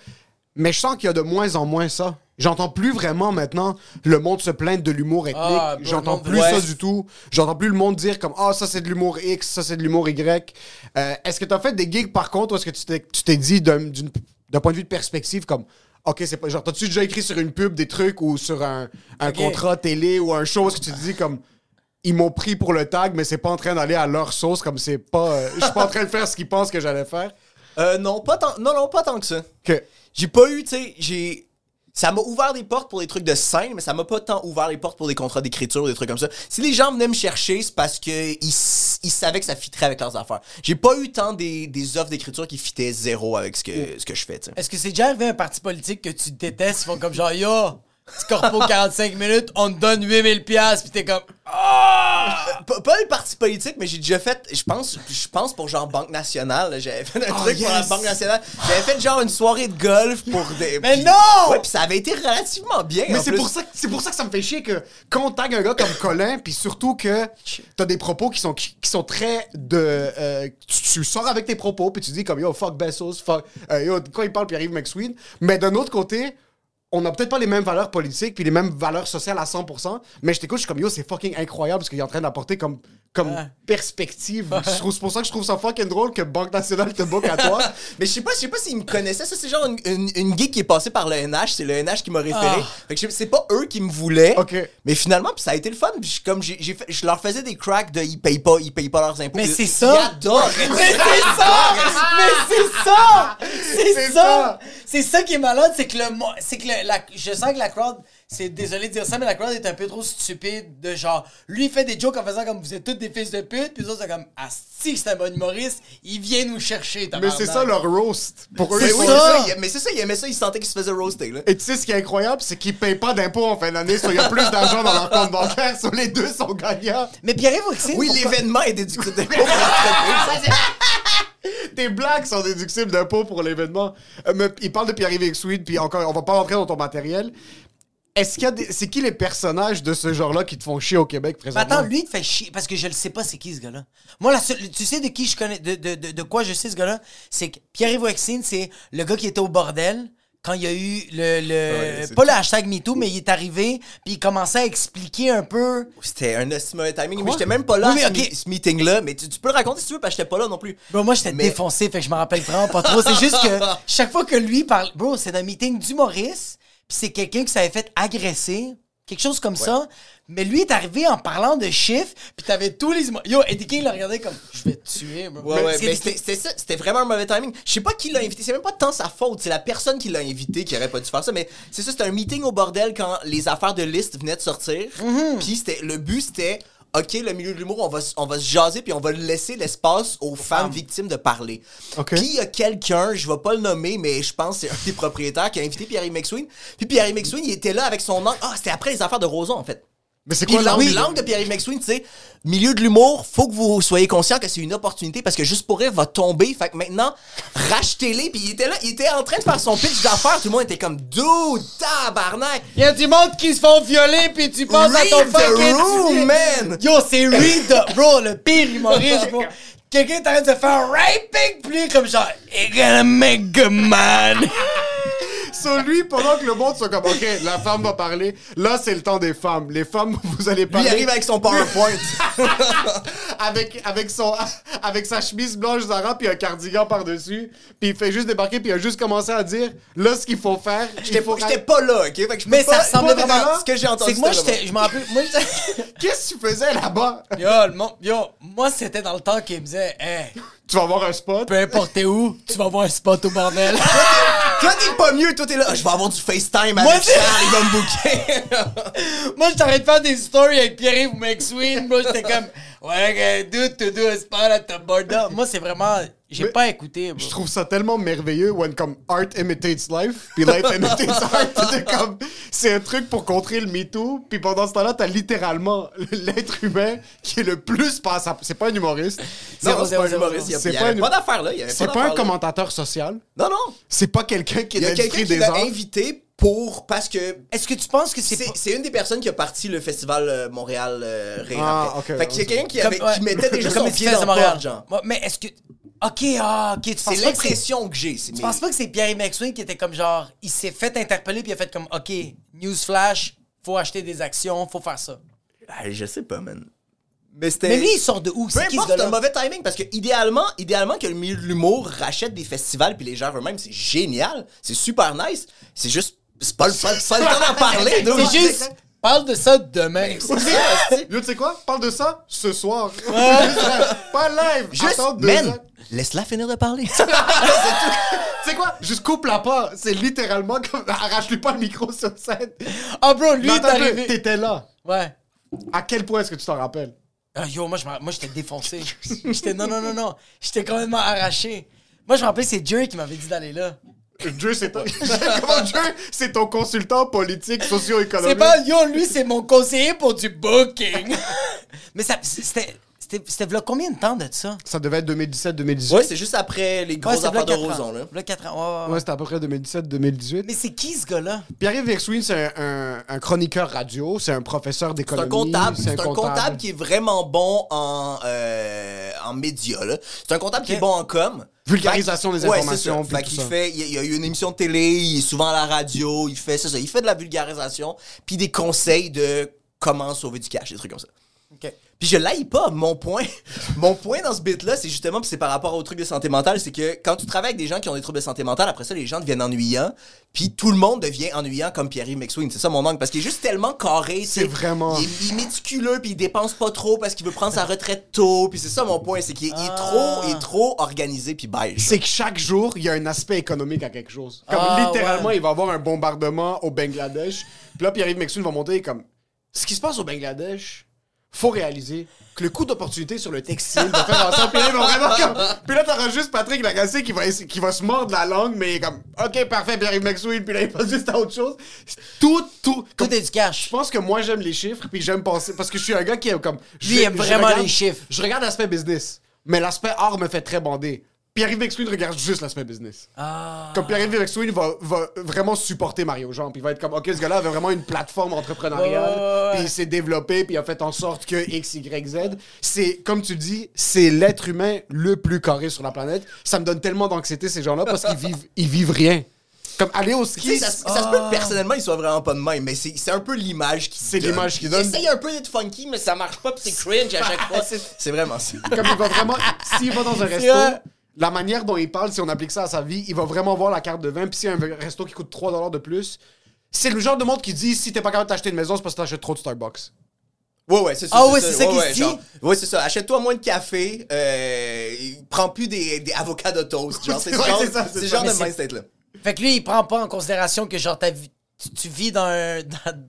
mais je sens qu'il y a de moins en moins ça. J'entends plus vraiment maintenant le monde se plaindre de l'humour ethnique. Ah, bro, J'entends plus ouais. ça du tout. J'entends plus le monde dire comme Ah, ça c'est de l'humour X, ça c'est de l'humour Y. Euh, est-ce que tu as fait des gigs par contre ou est-ce que tu t'es, tu t'es dit d'un, point de vue de perspective comme Ok, c'est pas. Genre, t'as-tu déjà écrit sur une pub des trucs ou sur un, un contrat télé ou un show que tu te dis comme ils m'ont pris pour le tag, mais c'est pas en train d'aller à leur sauce, comme c'est pas. euh, je suis pas en train de faire ce qu'ils pensent que j'allais faire? Euh, non, pas tant, non, non, pas tant que ça. Que. J'ai pas eu, tu sais, j'ai. Ça m'a ouvert des portes pour des trucs de scène, mais ça m'a pas tant ouvert les portes pour des contrats d'écriture ou des trucs comme ça. Si les gens venaient me chercher, c'est parce que ils, savaient que ça fitterait avec leurs affaires. J'ai pas eu tant des, des offres d'écriture qui fitaient zéro avec ce que, ce que je fais, tu sais. Est-ce que c'est déjà arrivé un parti politique que tu détestes, ils font comme genre, yo, petit corpo 45 minutes, on te donne 8000 piastres, pis t'es comme, ah! Pas, pas les partis politiques, mais j'ai déjà fait, je pense, je pense pour genre Banque Nationale, j'avais fait un Oh, truc pour la. Banque Nationale. J'avais fait genre une soirée de golf pour des. Mais puis- non! Ouais, puis ça avait été relativement bien. Mais c'est pour, ça, que- c'est pour ça que ça me fait chier que quand on tag un gars comme Colin, puis surtout que t'as des propos qui sont, qui, qui sont très de. euh, tu, tu sors avec tes propos, puis tu dis comme yo, fuck Bezos, fuck. euh, yo, quand il parle, puis arrive McSween. Mais d'un autre côté, on n'a peut-être pas les mêmes valeurs politiques, puis les mêmes valeurs sociales à 100%, mais je t'écoute, je suis comme yo, c'est fucking incroyable ce qu'il est en train d'apporter comme, comme Ouais. perspective. Je trouve- C'est pour ça que je trouve ça fucking drôle que Banque Nationale te book à toi. Mais je sais pas, je sais pas s'ils me connaissaient. Ça, c'est genre une, une, une geek qui est passée par le NH. C'est le NH qui m'a référé. Ah. Fait que c'est pas eux qui me voulaient. Mais finalement, puis ça a été le fun. Puis je- comme j'ai, j'ai fait- je leur faisais des cracks de ils payent pas, ils payent pas leurs impôts. Mais c'est ils ça. adorent. Mais c'est ça! Mais c'est ça! C'est ça! ça. C'est ça qui est malade, c'est que le mo- c'est que le- la, je sens que la crowd, c'est désolé de dire ça, mais la crowd est un peu trop stupide de genre, lui il fait des jokes en faisant comme vous êtes tous des fils de pute, puis les autres c'est comme, ah si c'est un bon humoriste, il vient nous chercher, mais c'est ça leur roast. Pour eux, oui, c'est ça. Mais c'est ça, ils aimaient ça. Ils sentaient qu'ils se faisaient roaster. Là. Et tu sais ce qui est incroyable, c'est qu'ils payent pas d'impôts en fin d'année, soit il y a plus d'argent dans leur compte bancaire, soit les deux sont gagnants. Mais Pierre-Yves Oui, l'événement est déductible. Tes blagues sont déductibles d'impôts pour l'événement. Euh, mais il parle de Pierre-Yves Exweed, puis encore, on va pas rentrer dans ton matériel. Est-ce qu'il y a des... C'est qui les personnages de ce genre-là qui te font chier au Québec Mais présentement? attends, lui, il te fait chier parce que je le sais pas c'est qui ce gars-là. Moi, la seule- tu sais de qui je connais, de, de, de, de quoi je sais ce gars-là? C'est que Pierre-Yves c'est le gars qui était au bordel quand il y a eu le. le Ouais, pas le hashtag MeToo, mais il est arrivé, puis il commençait à expliquer un peu. C'était un estimé timing. Quoi? Mais j'étais même pas là Oui, à ce, meeting-là. Mais tu, tu peux le raconter si tu veux, parce que j'étais pas là non plus. Bro, moi, j'étais Mais- défoncé, fait que je me rappelle vraiment pas trop. C'est juste que chaque fois que lui parle. Bro, c'est un meeting d'humoriste, puis c'est quelqu'un qui s'avait fait agresser, quelque chose comme ça. Mais lui est arrivé en parlant de chiffres, puis t'avais tous les. Yo, Eddie King l'a regardé comme je vais te tuer, bro. Ouais, ouais, mais c'était ça, c'était vraiment un mauvais timing. Je sais pas qui l'a invité, c'est même pas tant sa faute, c'est la personne qui l'a invité qui aurait pas dû faire ça, mais c'est ça, c'était un meeting au bordel quand les affaires de liste venaient de sortir. Mhm. Puis c'était le but c'était OK, le milieu de l'humour, on va, on va se jaser puis on va laisser l'espace aux femmes victimes de parler. OK. Puis il y a quelqu'un, je vais pas le nommer, mais je pense que c'est un des propriétaires qui a invité Pierre-Yves McSween. Puis Pierre-Yves McSween, il était là avec son angle. Ah, c'était après les affaires de Roson, en fait. Mais c'est quoi l'angle l'angle? de Pierre-Yves McSween, tu sais, milieu de l'humour, faut que vous soyez conscient que c'est une opportunité parce que Juste pour rire va tomber. Fait que maintenant, rachetez-les. Puis il était là, il était en train de faire son pitch d'affaires. Tout le monde était comme, dude, tabarnak. Il y a du monde qui se font violer, puis tu penses à ton Read the fucking room, man. Yo, c'est Reed, the- bro, le pire humoriste, bro. Quelqu'un est en train de se faire raping, puis comme genre, It gonna make a man. Sur lui, pendant que le monde soit comme, OK, la femme va parler, là, c'est le temps des femmes. Les femmes, vous allez Lui, parler. il arrive avec son PowerPoint. avec, avec, son, avec sa chemise blanche Zara puis un cardigan par-dessus. Puis il fait juste débarquer puis il a juste commencé à dire là ce qu'il faut faire. J'étais faut pas, là, ok? Fait que je peux Mais ça ressemblait pas vraiment. Ce que j'ai entendu. C'est que moi, je me rappelle, moi, j'étais. Qu'est-ce que tu faisais là-bas? Yo, le monde- yo, moi, c'était dans le temps qu'il me disait, hey, Tu vas avoir un spot. peu importe où, tu vas avoir un spot au bordel. Toi, t'es pas mieux, toi, t'es là. Ah, je vais avoir du FaceTime Moi, avec c'est- Charles, il va me moi, en train de faire des stories avec Pierre-Yves McSween, bro, j'étais comme, Ouais, que do to do a spot at the border. Moi, c'est vraiment. J'ai Mais- pas écouté. bro. Je trouve ça tellement merveilleux when comme art imitates life, puis life imitates art. C'est comme c'est un truc pour contrer le MeToo, puis pendant ce temps-là, t'as littéralement l'être humain qui est le plus passable. C'est pas un humoriste. Non, Zéro, c'est pas un zéro, humoriste. Il y a, C'est il y pas avait pas d'affaire là. il y avait C'est pas d'affaire, un là. commentateur social. Non, non. C'est pas quelqu'un qui est Il y a quelqu'un qui des l'a arts. invité pour. Parce que. Est-ce que tu penses que c'est. C'est pas- c'est une des personnes qui a parti le festival euh, Montréal euh, Rire Ah, après. fait qu'il y a quelqu'un qui, Comme- avait- ouais. qui mettait déjà Comme son pied dans Montréal. genre. Mais est-ce que. Ok, ah, ok. Tu penses C'est pas que c'est. l'impression que j'ai. c'est- Tu mais- penses pas que c'est Pierre McSween qui était comme genre. Il s'est fait interpeller puis il a fait comme Ok, newsflash, faut acheter des actions, faut faire ça. Ah, Je sais pas, man. Mais c'était. Mais lui, il sort de où? Peu C'est importe, c'est un mauvais timing parce que idéalement, idéalement que le milieu de l'humour rachète des festivals puis les gens eux-mêmes, c'est génial, c'est super nice. C'est juste, c'est pas le, pas, pas le temps d'en parler. dude. C'est juste. Parle de ça demain. C'est Yo, tu sais quoi? Parle de ça ce soir. pas live. Juste, man, laisse-la finir de parler. Tu sais quoi? Juste coupe-la pas. C'est littéralement comme. Arrache-lui pas le micro sur scène. Ah, bro, lui peu, arrivé. T'étais là. Ouais. À quel point est-ce que tu t'en rappelles? Ah, yo, moi, je j'étais défoncé. J'étais, non, non, non, non. J'étais complètement arraché. Moi, je me rappelle, c'est Jerry qui m'avait dit d'aller là. Dieu, c'est ton... Comment Dieu, c'est ton consultant politique, socio-économique? C'est pas, yo, lui, c'est mon conseiller pour du booking. Mais ça, c'était, c'était, combien de temps de ça? Ça devait être 2017-2018. ouais, c'est juste après les Ouais, grosses v'là affaires de. Roson, là. Ans. Ouais, ouais, ouais. Ouais, c'était à peu près 2017-2018. Mais c'est qui ce gars-là? Pierre-Yves Versouen, c'est un, chroniqueur radio, c'est un professeur C'est d'économie. un comptable. C'est un comptable qui est vraiment bon en, euh, en médias. C'est un comptable qui est bon en com. Vulgarisation Fait des informations, ça. Fait ça. fait, il y a- il eu une émission de télé, il est souvent à la radio, il fait c'est ça, il fait de la vulgarisation, puis des conseils de comment sauver du cash, des trucs comme ça. Puis je l'aille pas. Mon point, mon point dans ce bit-là, c'est justement, c'est par rapport au truc de santé mentale, c'est que quand tu travailles avec des gens qui ont des troubles de santé mentale, après ça, les gens deviennent ennuyants, puis tout le monde devient ennuyant comme Pierre-Yves McSween. C'est ça mon angle, parce qu'il est juste tellement carré. C'est vraiment- Il est, il est méticuleux, puis il dépense pas trop parce qu'il veut prendre sa retraite tôt, puis c'est ça mon point, c'est qu'il est, trop, il est trop organisé, puis beige. C'est que chaque jour, il y a un aspect économique à quelque chose. Comme Ah, littéralement, ouais. il va y avoir un bombardement au Bangladesh. Puis là, Pierre-Yves Mexoun va monter comme ce qui se passe au Bangladesh. Faut réaliser que le coût d'opportunité sur le textile va faire en sorte que Pierre-Yves va vraiment comme. Puis là, t'auras juste Patrick Lagacé qui va, qui va se mordre la langue, mais comme, OK, parfait, Pierre-Yves Mexoun. Puis là, il passe juste à autre chose. Tout, tout. comme- Tout est du cash. Je pense que moi, j'aime les chiffres, puis j'aime penser. Parce que je suis un gars qui est comme. Lui, je- aime je vraiment regarde- les chiffres. Je regarde l'aspect business, mais l'aspect art me fait très bander. Pierre-Yves Mexoun regarde juste l'aspect business. Ah. Comme Pierre-Yves Mexoun va, va vraiment supporter Mario Jean, puis il va être comme, OK, ce gars-là avait vraiment une plateforme entrepreneuriale, puis il s'est développé, puis il a fait en sorte que X, Y, Z. C'est, comme tu dis, c'est l'être humain le plus carré sur la planète. Ça me donne tellement d'anxiété, ces gens-là, parce qu'ils vivent, ils vivent rien. Comme aller au ski, ça, se- ça se peut que personnellement, il soit vraiment pas de même, mais c'est c'est un peu l'image qui C'est l'image qu'il donne. Essaye un peu d'être funky, mais ça marche pas, pis c'est cringe à chaque fois. C'est vraiment ça. comme il va vraiment. S'il va dans un resto. La manière dont il parle, si on applique ça à sa vie, il va vraiment voir la carte de vin. Puis s'il y a un resto qui coûte 3$ de plus, c'est le genre de monde qui dit si t'es pas capable d'acheter une maison, c'est parce que t'achètes trop de Starbucks. Ouais, ouais, c'est ça. Ah ouais, c'est ça qu'il se dit? Ouais, c'est ça. Achète-toi moins de café, euh, prends plus des, des avocats de toast. Genre, c'est ce Ouais, genre, ça, c'est genre de mindset-là. Fait que lui, il prend pas en considération que genre tu, tu vis dans un, dans,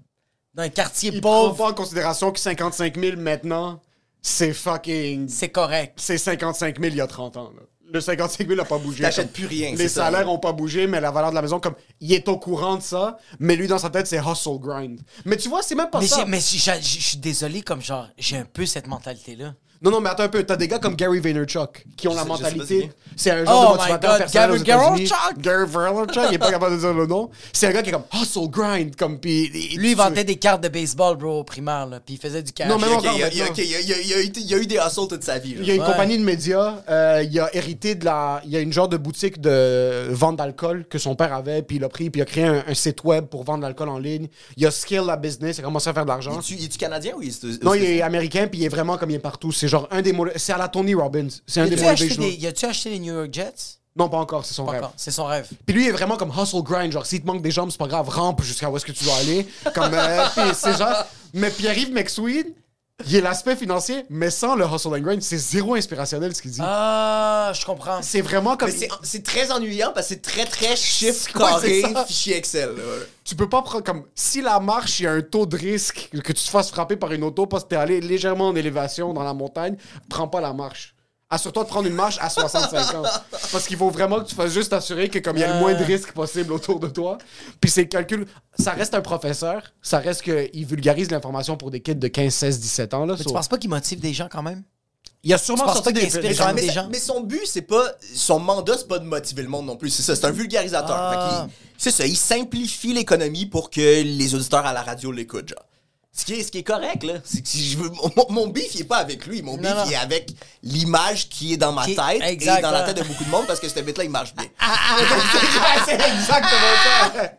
dans un quartier Il prend pauvre, pas en considération que 55 000 maintenant, c'est fucking. c'est correct. C'est 55 000 il y a 30 ans. là. Le 55 000 n'a pas bougé. T'achètes Comme, plus rien, Les salaires ont pas bougé, mais la valeur de la maison, comme il est au courant de ça, mais lui dans sa tête, c'est hustle grind. Mais tu vois, c'est même pas Mais, ça. mais je suis désolé, comme genre, j'ai un peu cette mentalité-là. Non, non, mais attends un peu. T'as des gars comme Gary Vaynerchuk qui ont la mentalité. c'est un genre Oh de motivateur personnel Gary. Vaynerchuk! Gary Vaynerchuk, il est pas capable de dire le nom. C'est un gars qui est comme hustle grind, comme puis. Lui, il vendait des cartes de baseball, bro, au primaire, là, puis il faisait du cash. Non, mais non, il, y a, il y a- maintenant. ok, il y a- il y a- il y a eu- il y a eu des hustles toute sa vie. là. Il y a une Ouais. compagnie de médias, euh, il a hérité de la. Il y a une genre de boutique de vente d'alcool que son père avait, puis il a pris, puis il a créé un, un site web pour vendre de l'alcool en ligne. Il a scale la business, il a commencé à faire de l'argent. Es-tu es-tu canadien ou il est Non, il est américain, puis il est vraiment comme il est partout. C'est genre un des. C'est à la Tony Robbins. C'est un des motivational. des- y a-tu acheté les New York Jets? Non, pas encore, c'est son Pas rêve. c'est son rêve. Puis lui il est vraiment comme hustle grind, genre s'il te manque des jambes, c'est pas grave, rampe jusqu'à où est-ce que tu dois aller. Comme euh, c'est genre mais Pierre-Yves McSween, Il y a l'aspect financier, mais sans le hustle and grind, c'est zéro inspirationnel ce qu'il dit. Ah, je comprends. C'est vraiment comme. Mais c'est- très ennuyant parce que c'est très très chiffre carré, fichier Excel. Tu peux pas prendre comme. Si la marche, il y a un taux de risque que tu te fasses frapper par une auto parce que t'es allé légèrement en élévation dans la montagne, prends pas la marche. Assure-toi de prendre une marche à 65 ans. Parce qu'il faut vraiment que tu fasses juste t'assurer que comme il y a le moins de risques possible autour de toi. Puis c'est calcul. Ça reste un professeur. Ça reste qu'il vulgarise l'information pour des kids de 15, 16, 17 ans. Là, Mais So, tu penses pas qu'il motive des gens quand même? il y a sûrement sorti des, qu'il des inspire quand même mais, des gens? mais son but, c'est pas. Son mandat, c'est pas de motiver le monde non plus. C'est ça, c'est un vulgarisateur. Ah. C'est ça, il simplifie l'économie pour que les auditeurs à la radio l'écoutent, genre. Ce qui est, ce qui est correct, là. C'est que si je veux, mon, mon beef, il est pas avec lui. Mon Non, beef, non. il est avec l'image qui est dans ma Qui- tête exact, et dans la tête de beaucoup de monde parce que ce bit-là, il marche bien. c'est exactement ça.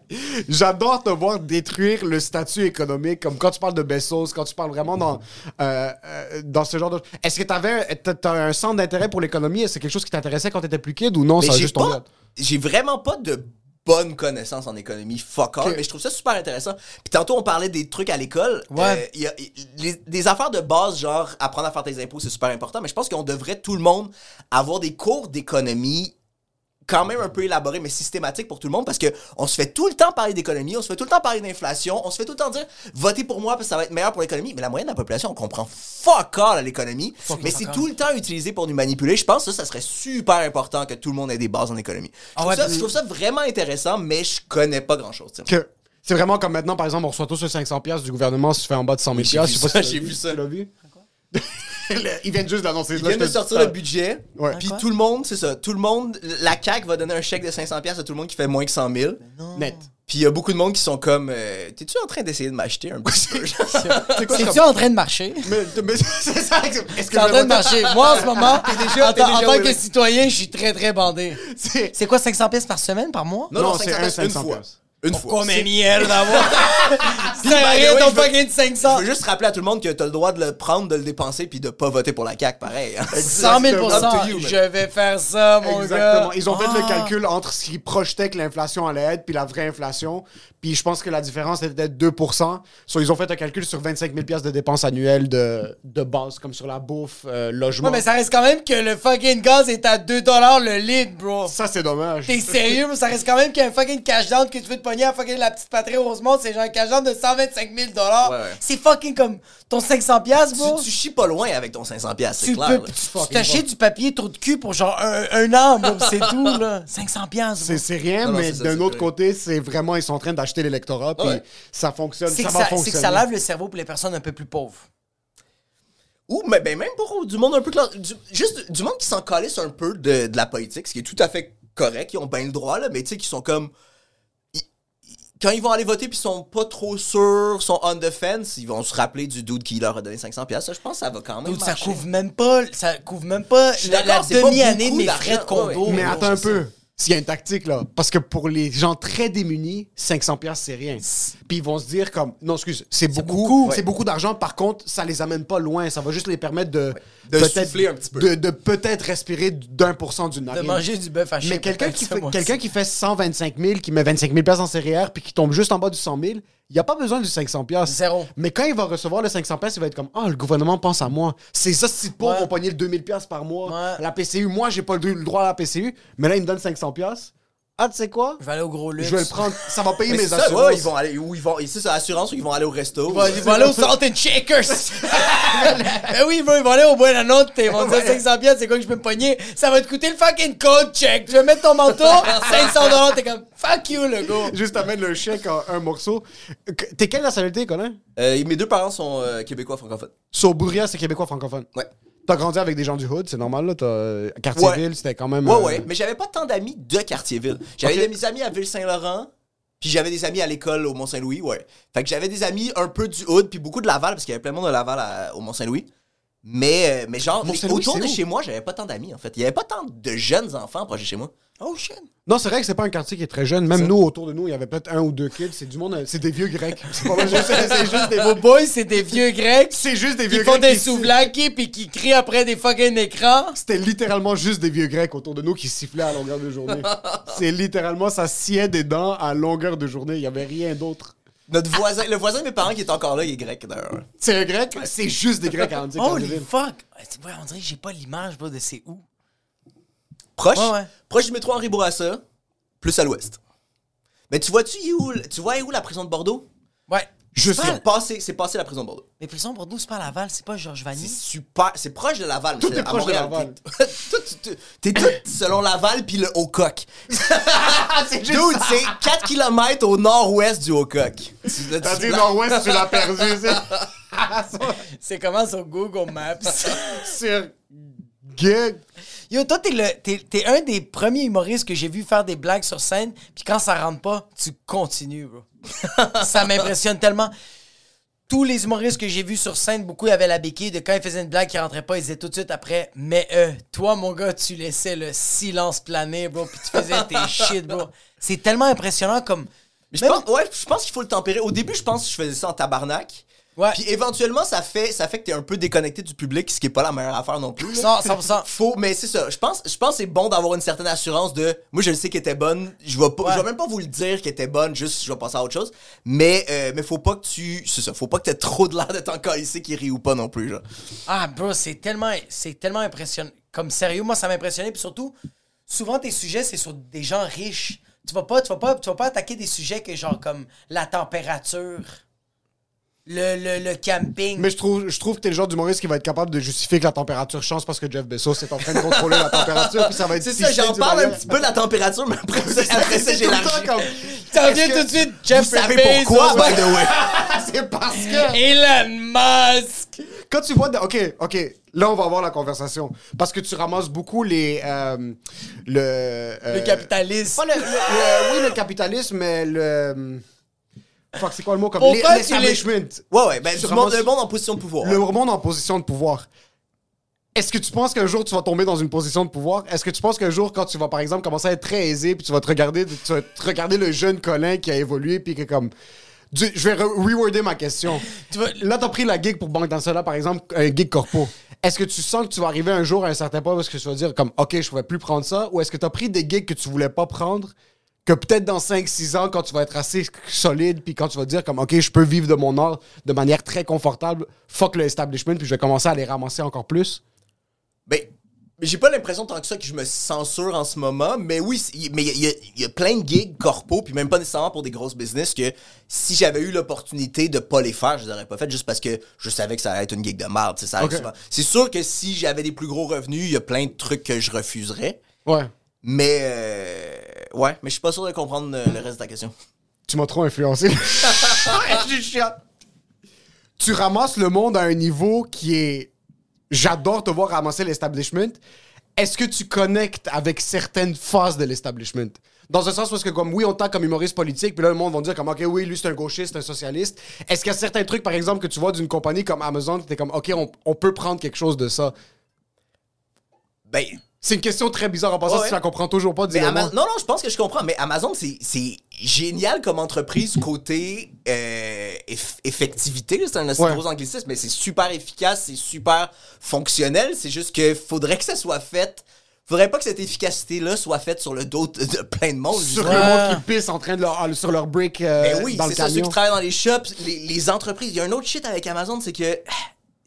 J'adore te voir détruire le statut économique, comme quand tu parles de Bezos, quand tu parles vraiment dans, euh, euh, dans ce genre de... Est-ce que t'avais t'as- t'as un centre d'intérêt pour l'économie? Est-ce que c'est quelque chose qui t'intéressait quand t'étais plus kid ou non? Mais Ça a j'ai juste tombé? J'ai vraiment pas de bonnes connaissances en économie, fuck all, mais je trouve ça super intéressant. Puis tantôt, on parlait des trucs à l'école. Ouais. Euh, il y a, il- les- des affaires de base, genre apprendre à faire tes impôts, c'est super important, mais je pense qu'on devrait, tout le monde, avoir des cours d'économie quand même un peu élaborés, mais systématiques pour tout le monde, parce que on se fait tout le temps parler d'économie, on se fait tout le temps parler d'inflation, on se fait tout le temps dire votez pour moi parce que ça va être meilleur pour l'économie, mais la moyenne de la population, on comprend fuck all à l'économie, mais c'est tout le temps utilisé pour nous manipuler. Je pense que ça, ça serait super important que tout le monde ait des bases en économie. Je Ah trouve, ouais, ça, je trouve ça vraiment intéressant, mais je connais pas sais. Que c'est vraiment comme maintenant, par exemple, on reçoit tous le 500$ piastres du gouvernement si tu fais en bas de 100 000$. j'ai vu Je sais pas ça, si j'ai vu ça. Tu l'as vu? Ils viennent juste d'annoncer Ils viennent je de sortir le budget, Ouais. puis tout le monde, c'est ça, tout le monde, la CAQ va donner un chèque de 500$ piastres à tout le monde qui fait moins que 100 000. Net. Puis il y a beaucoup de monde qui sont comme euh, T'es-tu en train d'essayer de m'acheter un petit peu? C'est quoi, C'est-tu en train de marcher? Mais, mais c'est ça. Est-ce que C'est en train de marcher. Moi, en ce moment, déjà- en, t'es tant- en tant que citoyen, je suis très, très bandé. C'est- quoi, 500 pièces par semaine, par mois? Non, non, Non, c'est 500 un piastres, une 500 fois. Une fois. Comme C'est- une merde d'avoir. Ça sert à by the rien way, ton je veux- fucking 500. Je veux juste rappeler à tout le monde que t'as le droit de le prendre, de le dépenser, puis de pas voter pour la CAQ, pareil. hein. 100 000 Up to you. Je vais faire ça, mon Exactement. gars. Ils ont fait le Ah. calcul entre ce qu'ils projetaient que l'inflation allait être puis la vraie inflation. Puis je pense que la différence était de 2 So, Ils ont fait un calcul sur 25 000 piastres de dépenses annuelles de, de base, comme sur la bouffe, euh, logement. Ouais, mais ça reste quand même que le fucking gaz est à 2 le litre, bro. Ça, c'est dommage. T'es sérieux, bro? Ça reste quand même qu'il y a un fucking cash down que tu veux te pogner à fucking la petite patrie Rosemont. C'est genre un cash down de 125 000 Ouais, ouais. C'est fucking comme ton 500 piastres, bro. Tu, tu chies pas loin avec ton 500$, piastres, c'est Tu clair. peux tu- t'achètes du papier trou de cul pour genre un, un an, bro, c'est tout, là. 500 piastres, C'est, c'est rien, Non, mais d'un autre vrai. côté, c'est vraiment, ils sont en train d'acheter l'électorat, puis Ouais. ça fonctionne, C'est ça que va ça, c'est fonctionner. que ça lave le cerveau pour les personnes un peu plus pauvres. Ou mais ben, même pour du monde un peu du- juste du monde qui s'en calisse un peu de, de la politique, ce qui est tout à fait correct, ils ont bien le droit, là, mais tu sais, qui sont comme. ils- ils- quand ils vont aller voter puis ils sont pas trop sûrs, sont on the fence, ils vont se rappeler du dude qui leur a donné 500$. piastres. Ça, je pense que ça va quand même. Dude, ça couvre même pas, ça couvre même pas la, c'est demi-année de mes frais de condo. Ouais, ouais. Mais attends un peu. S'il y a une tactique, là. Parce que pour les gens très démunis, 500 pièces c'est rien. Puis ils vont se dire comme... Non, excuse, c'est beaucoup. beaucoup, C'est ouais. beaucoup d'argent. Par contre, ça les amène pas loin. Ça va juste les permettre de... De peut-être- souffler un petit peu. De, de peut-être respirer d'un pour cent d'une De narine. manger du bœuf haché. Mais quelqu'un qui, fait, quelqu'un qui fait 125 000, qui met 25 000 pièces en CRR, puis qui tombe juste en bas du 100 000, il n'y a pas besoin du 500 pièces. Zéro. Mais quand il va recevoir le 500 pièces, il va être comme Ah, le gouvernement pense à moi. C'est ça, si pauvres Ouais. vont pogner le 2000 pièces par mois. Ouais. La PCU, moi, j'ai pas le droit à la PCU, mais là, il me donne 500 pièces. Ah, tu sais quoi? Je vais aller au gros luxe. Je vais le prendre. Ça va payer Mais mes c'est ça, assurances. ouais, ils vont aller, ou ils vont, c'est ça, assurance, ou ils vont aller au resto. Ils vont, ils vont aller au Salt and Shakers. ben oui, bro, ils vont aller au Buena Note. Ils vont dire 500 pièces, c'est quoi que je peux me pogner? Ça va te coûter le fucking code check. Tu veux mettre ton manteau? 500 dollars. T'es comme, fuck you, le gars. Juste amène le chèque en un morceau. Que- T'es quelle nationalité, Colin? Euh, mes deux parents sont euh, québécois francophones. Saubourria, c'est québécois francophone. Ouais. T'as grandi avec des gens du hood, c'est normal, là. T'as euh, Cartierville, c'était quand même. Ouais, euh, ouais. Mais j'avais pas tant d'amis de Cartierville. J'avais Ok. des mes amis à Ville-Saint-Laurent, puis j'avais des amis à l'école au Mont-Saint-Louis, ouais. Fait que j'avais des amis un peu du Hood, puis beaucoup de Laval, parce qu'il y avait plein de monde de Laval à- au Mont-Saint-Louis. Mais, euh, mais genre, autour de chez moi, j'avais pas tant d'amis, en fait. Il y avait pas tant de jeunes enfants proches de chez moi. Oh shit. Non, c'est vrai que c'est pas un quartier qui est très jeune. Même nous, autour de nous, il y avait peut-être un ou deux kids. C'est du monde, euh, c'est des vieux grecs. C'est pas juste- c'est juste des Vos boys, c'est des vieux grecs C'est juste des qui vieux font grecs. des qui- souvlaki puis qui crient après des fucking écrans. C'était littéralement juste des vieux grecs autour de nous qui sifflaient à longueur de journée. c'est littéralement, ça sciait des dents à longueur de journée. Il y avait rien d'autre. Notre voisin, le voisin de mes parents qui est encore là, il est grec d'ailleurs. C'est un grec? C'est juste des grecs à Antique. Holy fuck! Ouais, on dirait que j'ai pas l'image, bro, de c'est où. Proche, Ouais, ouais. proche du métro Henri Bourassa, plus à l'ouest. Mais tu vois-tu où, tu vois où la prison de Bordeaux? Ouais. Juste C'est pas- c'est passé, c'est passé la prison de Bordeaux. Mais prison Bordeaux, c'est pas Laval, c'est pas Georges C'est Vanier. super, c'est proche de Laval. mais Tout c'est est à proche de. Laval. T'es- tout- tout- T'es tout selon Laval puis le Haut-Coq. c'est Dude, c'est 4 km au nord-ouest du Haut-Coq. Tu- T'as dit Nord-Ouest, tu l'as perdu. C'est comment sur Google Maps? c'est- Sur Gig. Yo, toi, t'es, le, t'es, t'es un des premiers humoristes que j'ai vu faire des blagues sur scène, puis quand ça rentre pas, tu continues, bro. ça m'impressionne tellement. Tous les humoristes que j'ai vus sur scène, beaucoup avaient la béquille de quand ils faisaient une blague qui rentrait pas, ils disaient tout de suite après, mais euh, toi, mon gars, tu laissais le silence planer, bro, puis tu faisais tes shit, bro. C'est tellement impressionnant comme. Mais je Même- pense, ouais, je pense qu'il faut le tempérer. Au début, je pense que je faisais ça en tabarnak. Ouais. Puis éventuellement, ça fait, ça fait que t'es un peu déconnecté du public, ce qui est pas la meilleure affaire non plus. Non, 100%. Faut, mais c'est ça. Je pense, je pense que c'est bon d'avoir une certaine assurance de. Moi, je le sais qu'elle était bonne. Je vais pas, Ouais. je vais même pas vous le dire qu'elle était bonne. Juste, je vais passer à autre chose. Mais, euh, mais faut pas que tu, c'est ça. Faut pas que t'aies trop de l'air de t'en ici qui rit ou pas non plus. Genre. Ah, bro, c'est tellement, c'est tellement impressionnant. Comme sérieux, moi, ça m'a impressionné. Puis surtout, souvent, tes sujets, c'est sur des gens riches. Tu vas pas, tu vas pas, tu vas pas attaquer des sujets que genre comme la température, le, le, le camping. Mais je trouve, je trouve que t'es le genre d'humoriste qui va être capable de justifier que la température change parce que Jeff Bezos est en train de contrôler la température, puis ça va être C'est ça, j'en parle un petit peu de la température, mais après, ça, après ça, j'ai comme- T'en viens tout de suite, Jeff Vous savez Bezos. pourquoi, by the way? C'est parce que. Elon Musk. Quand tu vois. Ok, ok. Là, on va avoir la conversation. Parce que tu ramasses beaucoup les. euh, le. euh, Le capitalisme. Pas le, le- le- oui, le capitalisme, mais le. Fuck, c'est quoi le mot comme. Les- L'establishment. Ouais, ouais, ben, Tu du monde, ramasses- le monde en position de pouvoir. Le monde en position de pouvoir. Est-ce que tu penses qu'un jour tu vas tomber dans une position de pouvoir? Est-ce que tu penses qu'un jour, quand tu vas par exemple commencer à être très aisé, puis tu vas te regarder, tu vas te regarder le jeune Colin qui a évolué, puis que comme. Du- je vais re- reworder ma question. Tu vas- Là, t'as pris la gig pour Banque Dansela, par exemple, un gig corpo. Est-ce que tu sens que tu vas arriver un jour à un certain point parce que tu vas dire comme OK, je pouvais plus prendre ça? Ou est-ce que tu as pris des gigs que tu voulais pas prendre que peut-être dans 5-6 ans quand tu vas être assez solide puis quand tu vas dire comme OK, je peux vivre de mon art de manière très confortable, fuck le establishment puis je vais commencer à les ramasser encore plus. Ben, mais j'ai pas l'impression tant que ça que je me censure en ce moment, mais oui, mais il y, a- y y plein de gigs corpo, puis même pas nécessairement pour des grosses business, que si j'avais eu l'opportunité de pas les faire, je les aurais pas fait juste parce que je savais que ça allait être une gig de merde. ça. C'est sûr que si j'avais des plus gros revenus, il y a plein de trucs que je refuserais, Ouais. mais euh, ouais, mais je suis pas sûr de comprendre le reste de ta question. Tu m'as trop influencé. Je. Tu ramasses le monde à un niveau qui est. J'adore te voir ramasser l'establishment. Est-ce que tu connectes avec certaines phases de l'establishment? Dans un sens parce que, comme oui, on t'a comme humoriste politique, puis là, le monde va dire comme, OK, oui, lui, c'est un gauchiste, un socialiste. Est-ce qu'il y a certains trucs, par exemple, que tu vois d'une compagnie comme Amazon, que t'es comme, OK, on, on peut prendre quelque chose de ça? Ben, C'est une question très bizarre en passant, Ouais. si tu la comprends toujours pas, Mais dis-le Ama- non, non, je pense que je comprends. Mais Amazon, c'est c'est génial comme entreprise côté euh, eff- effectivité. C'est un assez Ouais. gros anglicisme, mais c'est super efficace, c'est super fonctionnel. C'est juste que faudrait que ça soit fait. Faudrait pas que cette efficacité-là soit faite sur le dos de, de plein de monde. Sur le monde qui pisse en train de leur, sur leur break euh, Ben oui, dans le c'est ça, ceux qui travaillent dans les shops, les, les entreprises. Il y a un autre shit avec Amazon, c'est que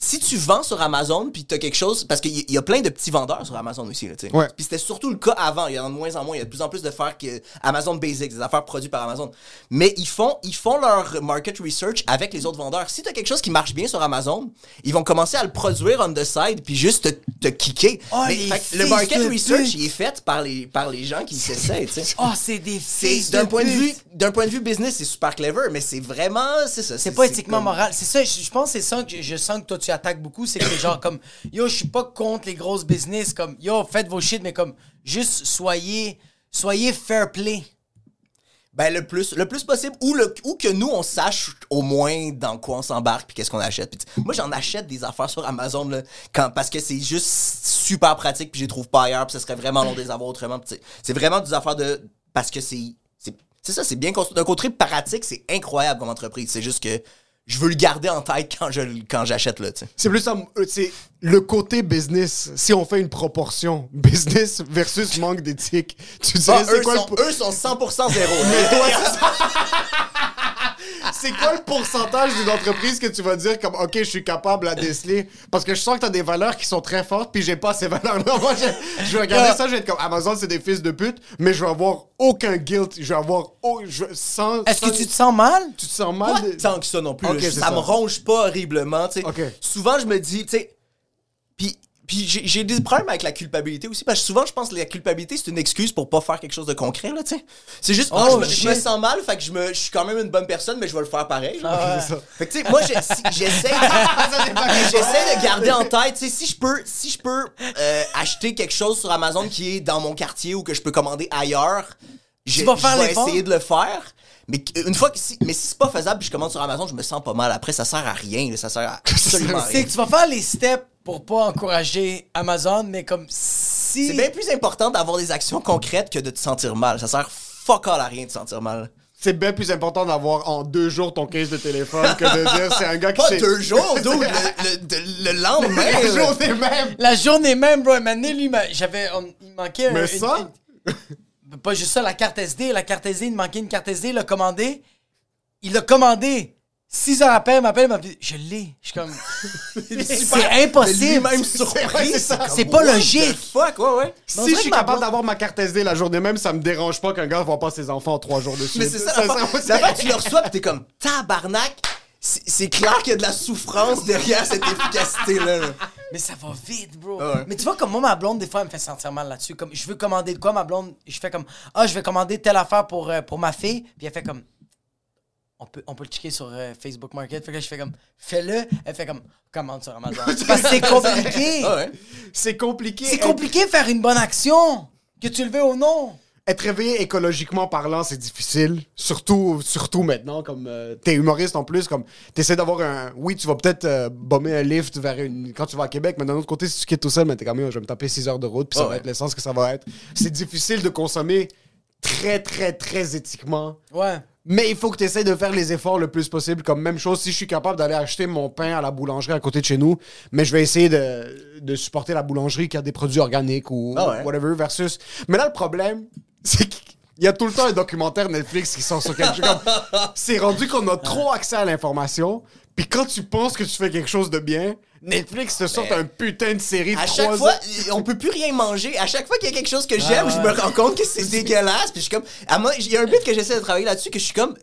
si tu vends sur Amazon puis t'as quelque chose, parce qu'il y, a plein de petits vendeurs sur Amazon aussi, là, tu sais. Ouais. Puis c'était surtout le cas avant. Il y en a de moins en moins. Il y a de plus en plus de faire que Amazon Basics, des affaires produites par Amazon. Mais ils font, ils font leur market research avec les autres vendeurs. Si t'as quelque chose qui marche bien sur Amazon, ils vont commencer à le produire on the side puis juste te, te kicker. Oh, Mais, fait le market research, il est fait par les, par les gens qui s'essayent, tu sais. Oh, c'est des C'est fils d'un de point de vue d'un point de vue business, c'est super clever, mais c'est vraiment c'est ça. C'est pas éthiquement comme- moral. C'est ça, je, pense c'est ça que je, je sens que toi tu attaques beaucoup. C'est que genre comme, yo, je suis pas contre les grosses business. Comme, yo, faites vos shit, mais comme, juste soyez, soyez fair play. Ben le plus le plus possible ou le ou que nous on sache au moins dans quoi on s'embarque puis qu'est-ce qu'on achète. Tu- moi j'en achète des affaires sur Amazon là, quand parce que c'est juste super pratique puis je les trouve pas ailleurs puis ça serait vraiment long de les avoir autrement. Tu C'est vraiment des affaires de parce que c'est c'est ça, c'est bien construit. D'un côté pratique, c'est incroyable comme entreprise. C'est juste que je veux le garder en tête quand je quand j'achète là, tu sais. C'est plus ça, euh, c'est le côté business. Si on fait une proportion, business versus manque d'éthique, tu dirais Ah, eux, quoi sont, le... eux sont 100% zéro. Mais toi, c'est quoi le pourcentage d'une entreprise que tu vas dire comme OK, je suis capable à déceler? Parce que je sens que t'as des valeurs qui sont très fortes puis j'ai pas ces valeurs-là. Moi, je, je vais regarder ça, je vais être comme Amazon, c'est des fils de pute, mais je vais avoir aucun guilt, je vais avoir au- je, sans, Est-ce que tu te sens mal? tu te sens mal? Pas de- tant que ça non plus. Ça, ça. me ronge pas horriblement. tu sais. Ok. Souvent, je me dis, tu sais, puis. Puis j'ai j'ai des problèmes avec la culpabilité aussi, parce que souvent, je pense que la culpabilité, c'est une excuse pour pas faire quelque chose de concret, là, tu sais. C'est juste, Oh, je, me, je me shit. sens mal, fait que je, me, je suis quand même une bonne personne, mais je vais le faire pareil. là. Ah ouais. C'est ça. Fait que, tu sais, moi, j'ai- si- j'essaie de, j'essaie de garder en tête, tu sais, si je peux, si je peux euh, acheter quelque chose sur Amazon qui est dans mon quartier ou que je peux commander ailleurs, je, vas faire je vais essayer de le faire. Mais une fois que si, mais si c'est pas faisable, puis je commande sur Amazon, je me sens pas mal. Après, ça sert à rien, là, ça sert à absolument C'est rien. que tu vas faire les steps pour pas encourager Amazon, mais comme si. C'est bien plus important d'avoir des actions concrètes que de te sentir mal. Ça sert fuck all à rien de te sentir mal. C'est bien plus important d'avoir en deux jours ton case de téléphone que de dire c'est un gars qui Pas deux jours, dude, le, le, de- le lendemain. La là. journée même. La journée même, bro, maintenant, lui, m'a- j'avais. on- Il manquait. Mais un- ça? une- pas juste ça, la carte SD. La carte SD, il manquait une carte SD, il l'a commandé. Il l'a commandé. Six heures après, il m'appelle, il m'a dit Je l'ai. Je suis comme. c'est impossible. Lui-même C'est surpris. pas logique. Fuck, ouais, ouais. Si je suis capable d'avoir ma carte SD la journée même, ça me dérange pas qu'un gars voit pas ses enfants en trois jours dessus. Mais c'est ça. L'affaire, tu le reçois pis t'es comme tabarnak. C'est c'est clair qu'il y a de la souffrance derrière cette efficacité-là. là. Mais ça va vite, bro. Ah ouais. Mais tu vois, comme moi, ma blonde, des fois, elle me fait sentir mal là-dessus. Comme, je veux commander de quoi, ma blonde, je fais comme, ah, je vais commander telle affaire pour, euh, pour ma fille. Puis elle fait comme, on peut, on peut le checker sur euh, Facebook Market. Fait que là, je fais comme, fais-le. Elle fait comme, commande sur Amazon. Parce que c'est compliqué. Ah ouais. C'est compliqué. C'est compliqué de faire une bonne action. Que tu le veux ou non. Être réveillé écologiquement parlant, c'est difficile. Surtout, surtout maintenant, comme euh, t'es humoriste en plus, comme t'essaies d'avoir un. Oui, tu vas peut-être euh, bomber un lift vers une. Quand tu vas à Québec, mais d'un autre côté, si tu quittes tout seul, mais t'es comme, Yo, je vais me taper 6 heures de route, puis ça Ah va être l'essence que ça va être. C'est difficile de consommer très, très, très éthiquement. Ouais. Mais il faut que tu essaies de faire les efforts le plus possible. Comme même chose, si je suis capable d'aller acheter mon pain à la boulangerie à côté de chez nous, mais je vais essayer de, de supporter la boulangerie qui a des produits organiques ou Ah ouais. whatever versus. Mais là, le problème, c'est qu'il y a tout le temps un documentaire Netflix qui sort sur quelque chose. C'est rendu qu'on a trop accès à l'information. Puis quand tu penses que tu fais quelque chose de bien, Netflix te sort un putain de série de À trois chaque fois, ans. on peut plus rien manger. À chaque fois qu'il y a quelque chose que j'aime, je me rends compte que c'est dégueulasse. Puis je suis comme, à moi, il y a un but que j'essaie de travailler là-dessus que je suis comme,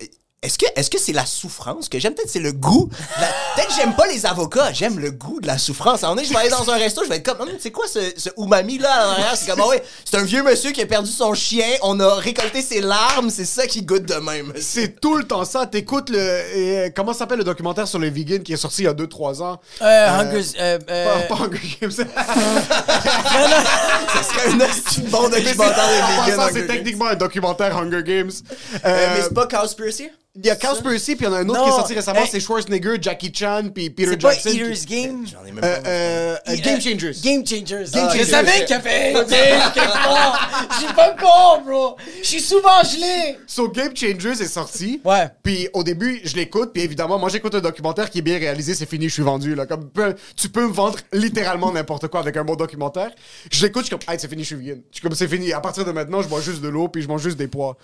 est-ce que, est-ce que c'est la souffrance que j'aime? Peut-être c'est le goût. La- Peut-être que j'aime pas les avocats. J'aime le goût de la souffrance. À un moment donné, je vais aller dans un resto, je vais être comme, Hum, c'est quoi ce, ce umami là? C'est comme, ah ouais, c'est un vieux monsieur qui a perdu son chien. On a récolté ses larmes. C'est ça qui goûte de même. C'est tout le temps ça. T'écoutes le. euh, comment s'appelle le documentaire sur les vegans qui est sorti il y a 2-3 ans? Euh, Hunger. Euh, euh, Pas, pas Hunger Games. Ça serait un bon documentaire En de vegan. passant, Hunger c'est techniquement un documentaire Hunger Games. Euh, Euh, mais c'est pas Cowspiracy? Il y a Cowspiracy, puis il y en a un autre Non. qui est sorti récemment, Hey. c'est Schwarzenegger, Jackie Chan, puis Peter c'est pas Jackson. qui- Eater's Game? J'en ai même Euh, pas. euh, euh, Game Changers. Game Changers. Game je Changers. savais qu'il y avait quelque part. Je suis pas con, bro. Je suis souvent gelé. So Game Changers est sorti. Ouais. Puis au début, je l'écoute, puis évidemment, moi j'écoute un documentaire qui est bien réalisé, c'est fini, je suis vendu. Là. Comme, tu peux me vendre littéralement n'importe quoi avec un bon documentaire. Je l'écoute, je suis comme, hey, c'est fini, je suis vegan. Je suis comme, c'est fini. À partir de maintenant, je bois juste de l'eau, puis je mange juste des pois.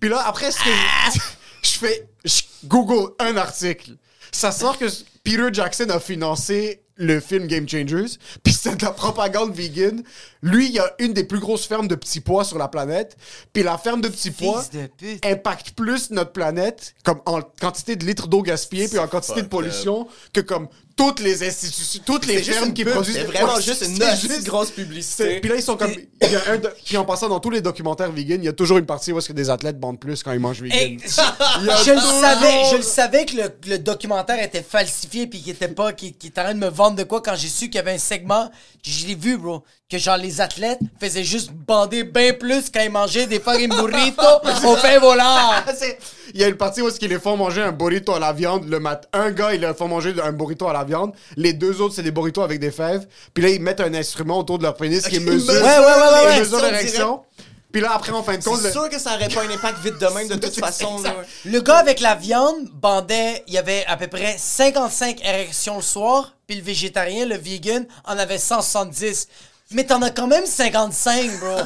Puis là, après, ce que je, fais, je Google un article. Ça sort que Peter Jackson a financé le film Game Changers, puis c'est de la propagande vegan. Lui, il a une des plus grosses fermes de petits pois sur la planète, puis la ferme de petits pois de impacte plus notre planète, comme en quantité de litres d'eau gaspillée, puis en quantité de pollution, que comme toutes les institutions, toutes les fermes qui pub, produisent... c'est vraiment Ouais, juste une juste- grosse publicité. Puis là, ils sont comme... Il y a un de- Puis en passant dans tous les documentaires vegan, il y a toujours une partie où est-ce que des athlètes bandent plus quand ils mangent vegan. Hey, je, le savais, je le savais que le, le documentaire était falsifié puis qu'il était pas, qu'il qu'il était en train de me vendre de quoi quand j'ai su qu'il y avait un segment, je l'ai vu, bro, que genre les athlètes faisaient juste bander bien plus quand ils mangeaient des fucking burritos au pain volant. Il y a une partie où est-ce qu'ils les font manger un burrito à la viande le matin. Un gars, il leur fait manger un burrito à la viande. Les deux autres, c'est des burritos avec des fèves. Puis là, ils mettent un instrument autour de leur pénis qui mesure, ouais, ouais, mesure l'érection. Puis là, après, en fin de compte, C'est le- sûr que ça aurait pas un impact vite de même de toute façon. là. Le gars avec la viande bandait, il y avait à peu près 55 érections le soir, puis le végétarien, le vegan, en avait 170. Mais t'en as quand même 55, bro.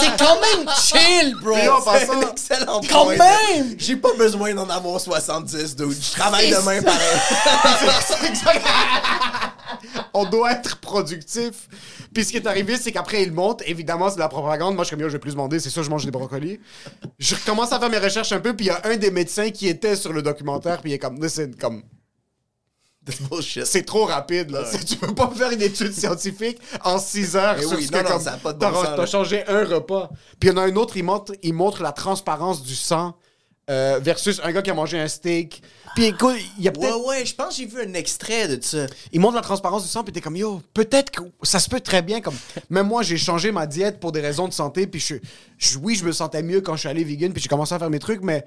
c'est quand même chill, bro. C'est un excellent Quand point. même! J'ai pas besoin d'en avoir 70, dude. Je travaille demain ça. pareil. on doit être productif. Puis ce qui est arrivé, c'est qu'après, il monte. Évidemment, c'est de la propagande. Moi, je suis comme, yo, je vais plus demander. C'est sûr, je mange des brocolis. Je recommence à faire mes recherches un peu. Puis il y a un des médecins qui était sur le documentaire. Puis il est comme, listen, comme. C'est trop rapide, là. Tu peux pas faire une étude scientifique en 6 heures Eh sur oui, ce non, que non, comme, ça a pas de bon t'as- changé un repas. Puis il y en a un autre, il montre, il montre la transparence du sang euh, versus un gars qui a mangé un steak. Puis écoute, il y a Ouais, peut-être... ouais, je pense que j'ai vu un extrait de ça. Il montre la transparence du sang, puis t'es comme, yo, peut-être que ça se peut très bien. comme Même moi, j'ai changé ma diète pour des raisons de santé, puis je, je- oui, je me sentais mieux quand je suis allé vegan, puis j'ai commencé à faire mes trucs, mais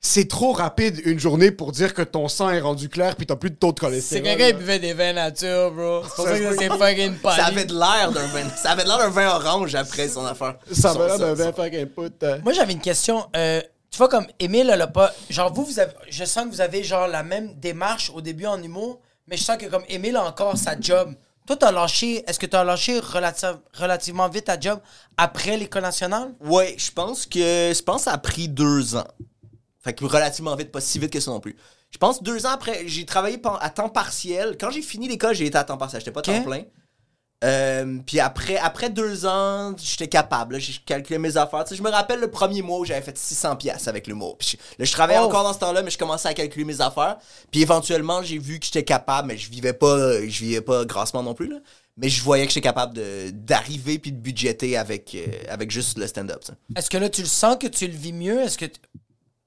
c'est trop rapide une journée pour dire que ton sang est rendu clair, puis t'as plus de taux de C'est cholestérol. quelqu'un qui buvait des vins nature, bro. C'est pour Ça que c'est fucking poli. Ça avait de l'air d'un vin. Ça avait de l'air d'un vin orange après son affaire. Ça va l'air d'un vin fucking put. euh. Moi, j'avais une question. Euh, tu vois, comme Émile, elle a pas. Genre, vous, vous avez. Je sens que vous avez, genre, la même démarche au début en humour, mais je sens que, comme Émile a encore sa job. Toi, t'as lâché. Est-ce que t'as lâché relati- relativement vite ta job après l'école nationale? Ouais, je pense que je pense que ça a pris deux ans. Fait que relativement vite, pas si vite que ça non plus. Je pense deux ans après, j'ai travaillé à temps partiel. Quand j'ai fini l'école, j'ai été à temps partiel. J'étais pas à temps plein. Euh, puis après, après deux ans, j'étais capable. J'ai calculé mes affaires. Je me rappelle le premier mois où j'avais fait 600 pièces avec l'humour. Puis je, là, je travaillais Oh. encore dans ce temps-là, mais je commençais à calculer mes affaires. Puis éventuellement, j'ai vu que j'étais capable, mais je vivais pas, je vivais pas grassement non plus. là. Mais je voyais que j'étais capable d'arriver puis de budgéter avec, euh, avec juste le stand-up. Est-ce que là, tu le sens que tu le vis mieux? Est-ce que. t-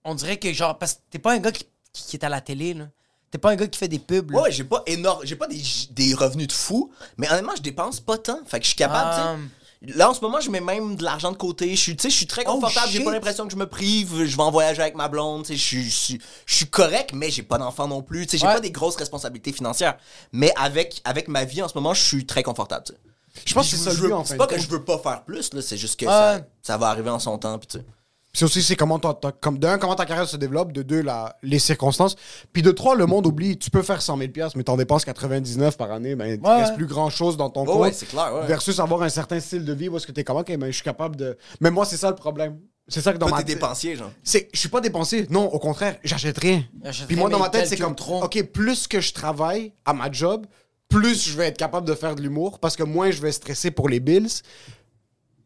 On dirait que, genre, parce que t'es pas un gars qui, qui- qui est à la télé, là. T'es pas un gars qui fait des pubs, là. Ouais, j'ai pas énorme, j'ai pas des, des revenus de fou, mais honnêtement, je dépense pas tant. Fait que je suis capable, Ah. tu sais. Là, en ce moment, je mets même de l'argent de côté. Je suis, tu sais, je suis très Oh, confortable. j'ai shit. pas l'impression que je me prive. Je vais en voyager avec ma blonde. Tu sais, je suis- je suis, je suis correct, mais j'ai pas d'enfant non plus. Tu sais, j'ai Ouais. pas des grosses responsabilités financières. Mais avec, avec ma vie en ce moment, je suis très confortable. tu sais. Je pense que c'est ça le je veux- but, en C'est pas que compte. je veux pas faire plus, là. C'est juste que Ouais. ça, ça va arriver en son temps. Puis, tu sais. Puis aussi, c'est comment, ta- ta- comme d'un, comment ta carrière se développe, de deux, la, les circonstances. Puis de trois, le monde oublie, tu peux faire 100 000 piastres, mais t'en dépenses 99 par année, ben, il Ouais, reste plus grand-chose dans ton Ouais, compte. ouais, c'est clair, ouais. Versus avoir un certain style de vie où est-ce que t'es comme, OK, ben, je suis capable de... Mais moi, c'est ça le problème. C'est ça que dans Toi, ma tête- dépensier, genre. C'est, je suis pas dépensier. Non, au contraire, j'achète rien. Puis moi, dans ma tête, c'est comme, trop. OK, plus que je travaille à ma job, plus je vais être capable de faire de l'humour parce que moins je vais stresser pour les bills.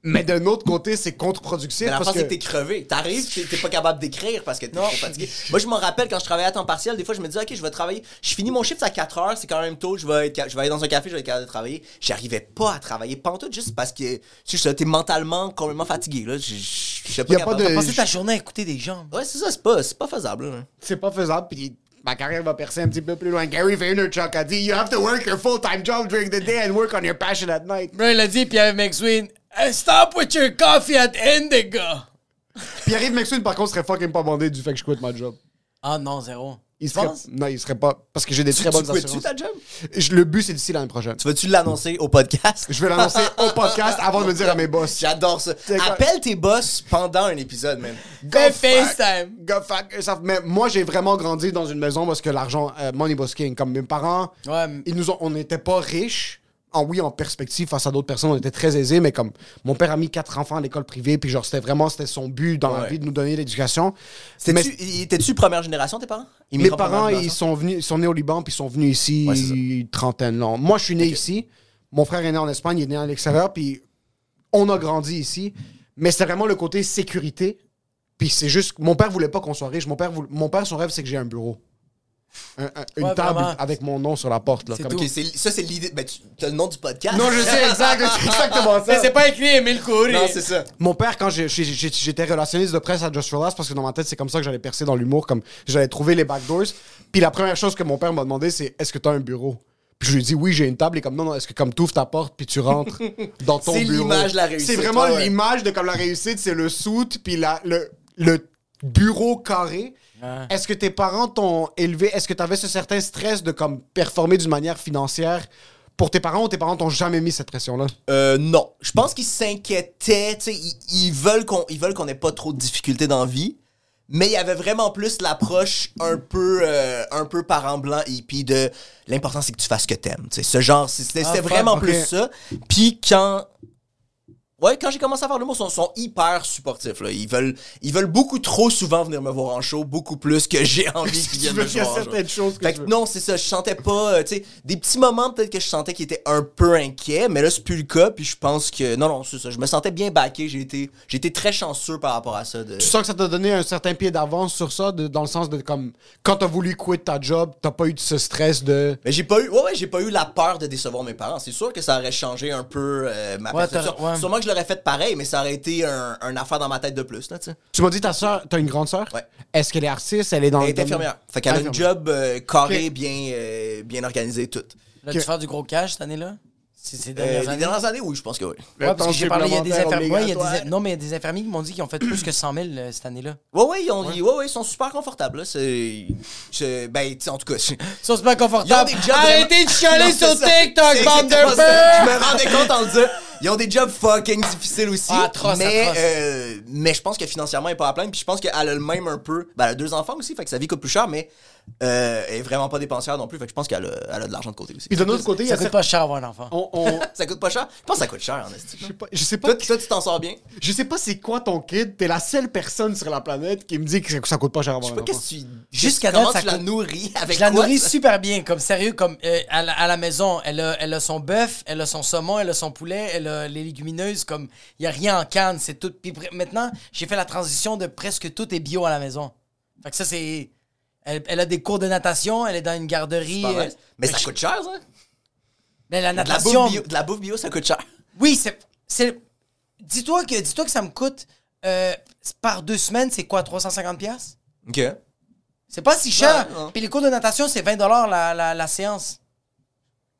Mais d'un autre côté, c'est contre-productif Mais la parce que... c'est que t'es crevé. T'arrives, t'es t'es pas capable d'écrire parce que t'es trop fatigué. Moi, je m'en rappelle quand je travaillais à temps partiel, des fois, je me disais, OK, je vais travailler. Je finis mon shift à 4 heures, c'est quand même tôt, je vais, être je vais aller dans un café, je vais être capable de travailler. J'arrivais pas à travailler pantoute juste parce que, tu sais, t'es mentalement complètement fatigué, là. Je je- je suis pas Y a pas de- T'as passé ta journée à écouter des gens. Ouais, c'est ça, c'est pas, c'est pas faisable, là. c'est pas faisable. Puis ma carrière va percer un petit peu plus loin. Gary Vaynerchuk a dit You have to work your full-time job during the day and work on your passion at night. Bro, il a dit, Pierre McSween, Hey, stop with your coffee at Indigo. Puis arrive McSween, par contre, serait fucking pas bandé du fait que je quitte ma job. Ah non, zéro. Il Tu serait, non, il serait pas. Parce que j'ai des Tu, très bonnes tu quittes-tu assurances. ta job? Je- Le but, c'est d'ici l'année prochaine. Tu vas-tu l'annoncer au podcast? Je vais l'annoncer au podcast avant de le dire à mes boss. J'adore ça. C'est quoi? Appelle tes boss pendant un épisode, man. Fais fuck. FaceTime. Go fuck yourself. Mais moi, j'ai vraiment grandi dans une maison parce que l'argent, euh, money was king. Comme mes parents, Ouais. ils nous ont, on n'était pas riches. En oui, en perspective face à d'autres personnes, on était très aisés, mais comme mon père a mis quatre enfants à l'école privée, puis genre, c'était vraiment, c'était son but dans la vie de nous donner l'éducation. Étais-tu première génération, tes parents? mes parents, ils sont venus, ils sont nés au Liban, puis ils sont venus ici, Ouais, trentaine, non. Moi, je suis né ici. Mon frère est né en Espagne, il est né à l'extérieur, puis on a grandi ici. Mais c'est vraiment le côté sécurité. Puis c'est juste, mon père voulait pas qu'on soit riche. Mon père, voulait- mon père, son rêve, c'est que j'ai un bureau. Un- un- une Ouais, table vraiment. avec mon nom sur la porte. Là, C'est comme- tout. Ok, c'est- ça, c'est l'idée. Ben, tu as le nom du podcast. Non, je sais, exact, c'est exactement ça. Mais c'est pas écrit Emile Coury. Non, c'est ça. Mon père, quand j'ai- j'ai- j'ai- j'étais relationniste de presse à Just for Last, parce que dans ma tête, c'est comme ça que j'allais percer dans l'humour, comme j'allais trouver les backdoors. Puis la première chose que mon père m'a demandé, c'est est-ce que tu as un bureau? Puis je lui ai dit oui, j'ai une table. Et comme non, non, est-ce que comme tu ouvres ta porte puis tu rentres dans ton C'est bureau? l'image de la réussite, C'est vraiment ouais, ouais. l'image de comme la réussite, c'est le soute puis la, le, le bureau carré. Est-ce que tes parents t'ont élevé Est-ce que tu avais ce certain stress de comme performer d'une manière financière pour tes parents ou tes parents t'ont jamais mis cette pression-là? Euh, non. Je pense qu'ils s'inquiétaient. Ils, ils veulent qu'on ils veulent qu'on ait pas trop de difficultés dans la vie. Mais il y avait vraiment plus l'approche un peu euh, un peu parent blanc hippie de l'important c'est que tu fasses ce que t'aimes. Ce genre, c'était Ah, vraiment plus ça. Puis quand Ouais, quand j'ai commencé à faire l'humour, ils sont, sont hyper supportifs. Là. Ils, veulent, ils veulent beaucoup trop souvent venir me voir en show, beaucoup plus que j'ai envie qu'ils viennent me qu'il y a voir certaines choses que Fait que veux. non, c'est ça. Je sentais pas, euh, tu sais, des petits moments peut-être que je sentais qui étaient un peu inquiets, mais là, c'est plus le cas. Puis je pense que, non, non, c'est ça. Je me sentais bien backé. J'ai été, j'ai été très chanceux par rapport à ça. De... Tu sens que ça t'a donné un certain pied d'avance sur ça, de- dans le sens de comme quand t'as voulu quitter ta job, t'as pas eu de ce stress de. Mais j'ai pas eu, ouais, ouais, j'ai pas eu la peur de décevoir mes parents. C'est sûr que ça aurait changé un peu euh, ma Ouais, perception. ouais. Sûrement que je l'aurais fait pareil, mais ça aurait été un, un affaire dans ma tête de plus, là, tu m'as dit ta soeur, t'as une grande soeur? Ouais. Est-ce qu'elle est artiste? Elle est dans Elle le est infirmière. Fait qu'elle a une Infirmière. job euh, carré, bien, euh, bien organisé, tout. Là, tu faire du gros cash cette année-là? C'est ces Euh, dernières les années? dernières années, oui, je pense que oui. Ouais, parce que j'ai parlé, il y a des infirmiers. ouais, il y a des- obligatoire. non, mais il y a des infirmiers qui m'ont dit qu'ils ont fait plus que 100 000 euh, cette année-là. Ouais, ouais, ils, ont, ouais, ouais, ils sont super confortables, là. C'est. Ben, tu sais, en tout cas. Ils sont super confortables. Arrêtez vraiment- de chialer Non, sur. TikTok, bande de. Je me rendais compte en le disant. Ils ont des jobs fucking difficiles aussi. Ah, atroce, mais, atroce. euh, mais je pense que financièrement, elle est pas à plaindre. Puis je pense qu'elle a le même un peu. Ben, elle a deux enfants aussi, fait que sa vie coûte plus cher, mais euh, elle est vraiment pas dépensière non plus. Fait que je pense qu'elle a, elle a de l'argent de côté aussi. Puis d'un autre côté, il y Ça a coûte pas cher avoir un enfant. on- on- Ça coûte pas cher? Je pense que ça coûte cher, en estime. Je sais pas- je sais pas. Toi, toi, tu t'en sors bien? Je sais pas c'est quoi ton kid. T'es la seule personne sur la planète qui me dit que ça- ça coûte pas cher à Je avoir sais un pas enfant. qu'est-ce que tu. Jusqu'à comment date, ça tu la coûte- nourris avec Je la quoi, nourris ça? super bien, comme sérieux, comme euh, à, la, à la maison. Elle a, elle a son bœuf, elle a son saumon, elle a son poulet, elle a les légumineuses, comme il y a rien en canne, c'est tout. Puis maintenant, j'ai fait la transition de presque tout est bio à la maison. Fait que ça, c'est. Elle, elle a des cours de natation, elle est dans une garderie. Pas euh, Mais ça coûte cher, ça? Mais la De la, natation. bouffe bio, de la bouffe bio, ça coûte cher. Oui, c'est. c'est- Dis-toi que, dis que ça me coûte. euh, par deux semaines, c'est quoi, 350$? piastres? OK. C'est pas si cher. Ouais. Puis les cours de natation, c'est 20 la, la, la séance.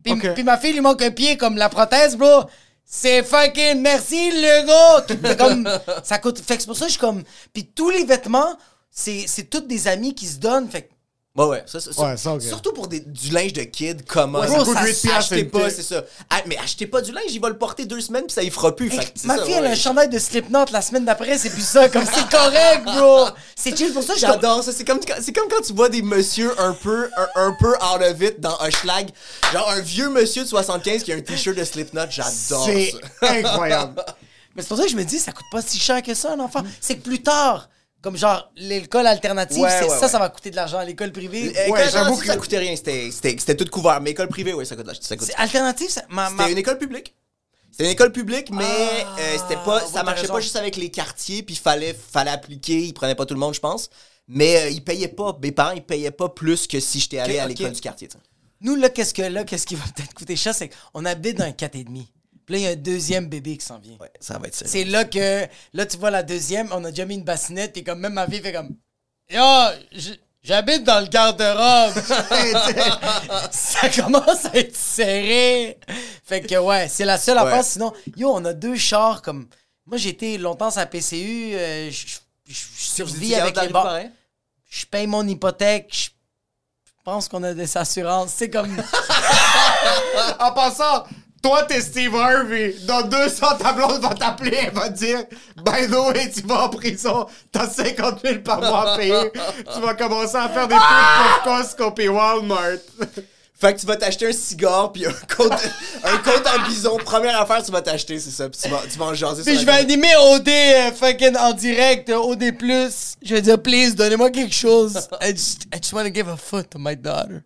Puis, puis ma fille lui manque un pied comme la prothèse, bro. C'est fucking merci, le gars. Comme, ça coûte. Fait que c'est pour ça que je suis comme. Puis tous les vêtements, c'est, c'est tous des amis qui se donnent. Fait que Ouais, ouais. Ça, ça- ça- Ouais, ça, ok. Surtout pour des- du linge de kid commun. Ouais, ça ça coûte coûte 8 huit piastres, Achetez une pas, c'est ça. Ah, mais achetez pas du linge, il va le porter deux semaines puis ça y fera plus. Hey, Fait que c'est ma ça, fille, elle a ouais. un chandail de Slipknot la semaine d'après, c'est plus ça. Comme c'est correct, bro. C'est chill pour ça. comme- J'adore ça. C'est comme, quand- c'est comme quand tu vois des messieurs un peu, un, un peu out of it dans un schlag. Genre un vieux monsieur de 75 qui a un t-shirt de Slipknot. J'adore C'est ça. incroyable. Mais c'est pour ça que je me dis, ça coûte pas si cher que ça, un enfant. C'est que plus tard, comme genre l'école alternative, Ouais, c'est- ouais, ça, ça va coûter de l'argent. L'école privée. Ouais, j'avoue que- ça coûtait rien. C'était, tout couvert. Mais école privée, oui, ça coûte. Ça coûte. C'est alternative, ça- ma, ma- C'était une école publique. C'était une école publique, mais Ah, euh, c'était pas, ça marchait raison. pas juste avec les quartiers, puis fallait, fallait appliquer. Ils prenaient pas tout le monde, je pense. Mais euh, ils payaient pas. Mes parents, ils payaient pas plus que si j'étais allé à l'école du quartier. Nous, là, qu'est-ce que là, qu'est-ce qui va peut-être coûter cher, c'est qu'on habite dans un 4,5. Puis là, il y a un deuxième bébé qui s'en vient. Ouais, ça va être ça. C'est là que, là, tu vois la deuxième, on a déjà mis une bassinette, puis comme même ma fille fait comme, Yo, j'habite dans le garde-robe. ça commence à être serré. Fait que, ouais, c'est la seule Ouais. affaire. Sinon, yo, on a deux chars comme. Moi, été longtemps à PCU, euh, je survis avec les pareil? Je paye mon hypothèque, je pense qu'on a des assurances. C'est comme. En passant, toi, t'es Steve Harvey. Dans deux ans, ta blonde va t'appeler. Elle va te dire By the way, tu vas en prison. T'as 50 000 par mois à payer. tu vas commencer à faire des pubs pour Costco et Walmart. Fait que tu vas t'acheter un cigare puis un côte, un côte en bison. Première affaire, tu vas t'acheter, c'est ça. Puis tu vas, tu vas en jaser Puis sur je vais animer OD euh, fucking en direct, euh, OD+. Je vais dire, please, donnez-moi quelque chose. I just, I just want to give a foot to my daughter.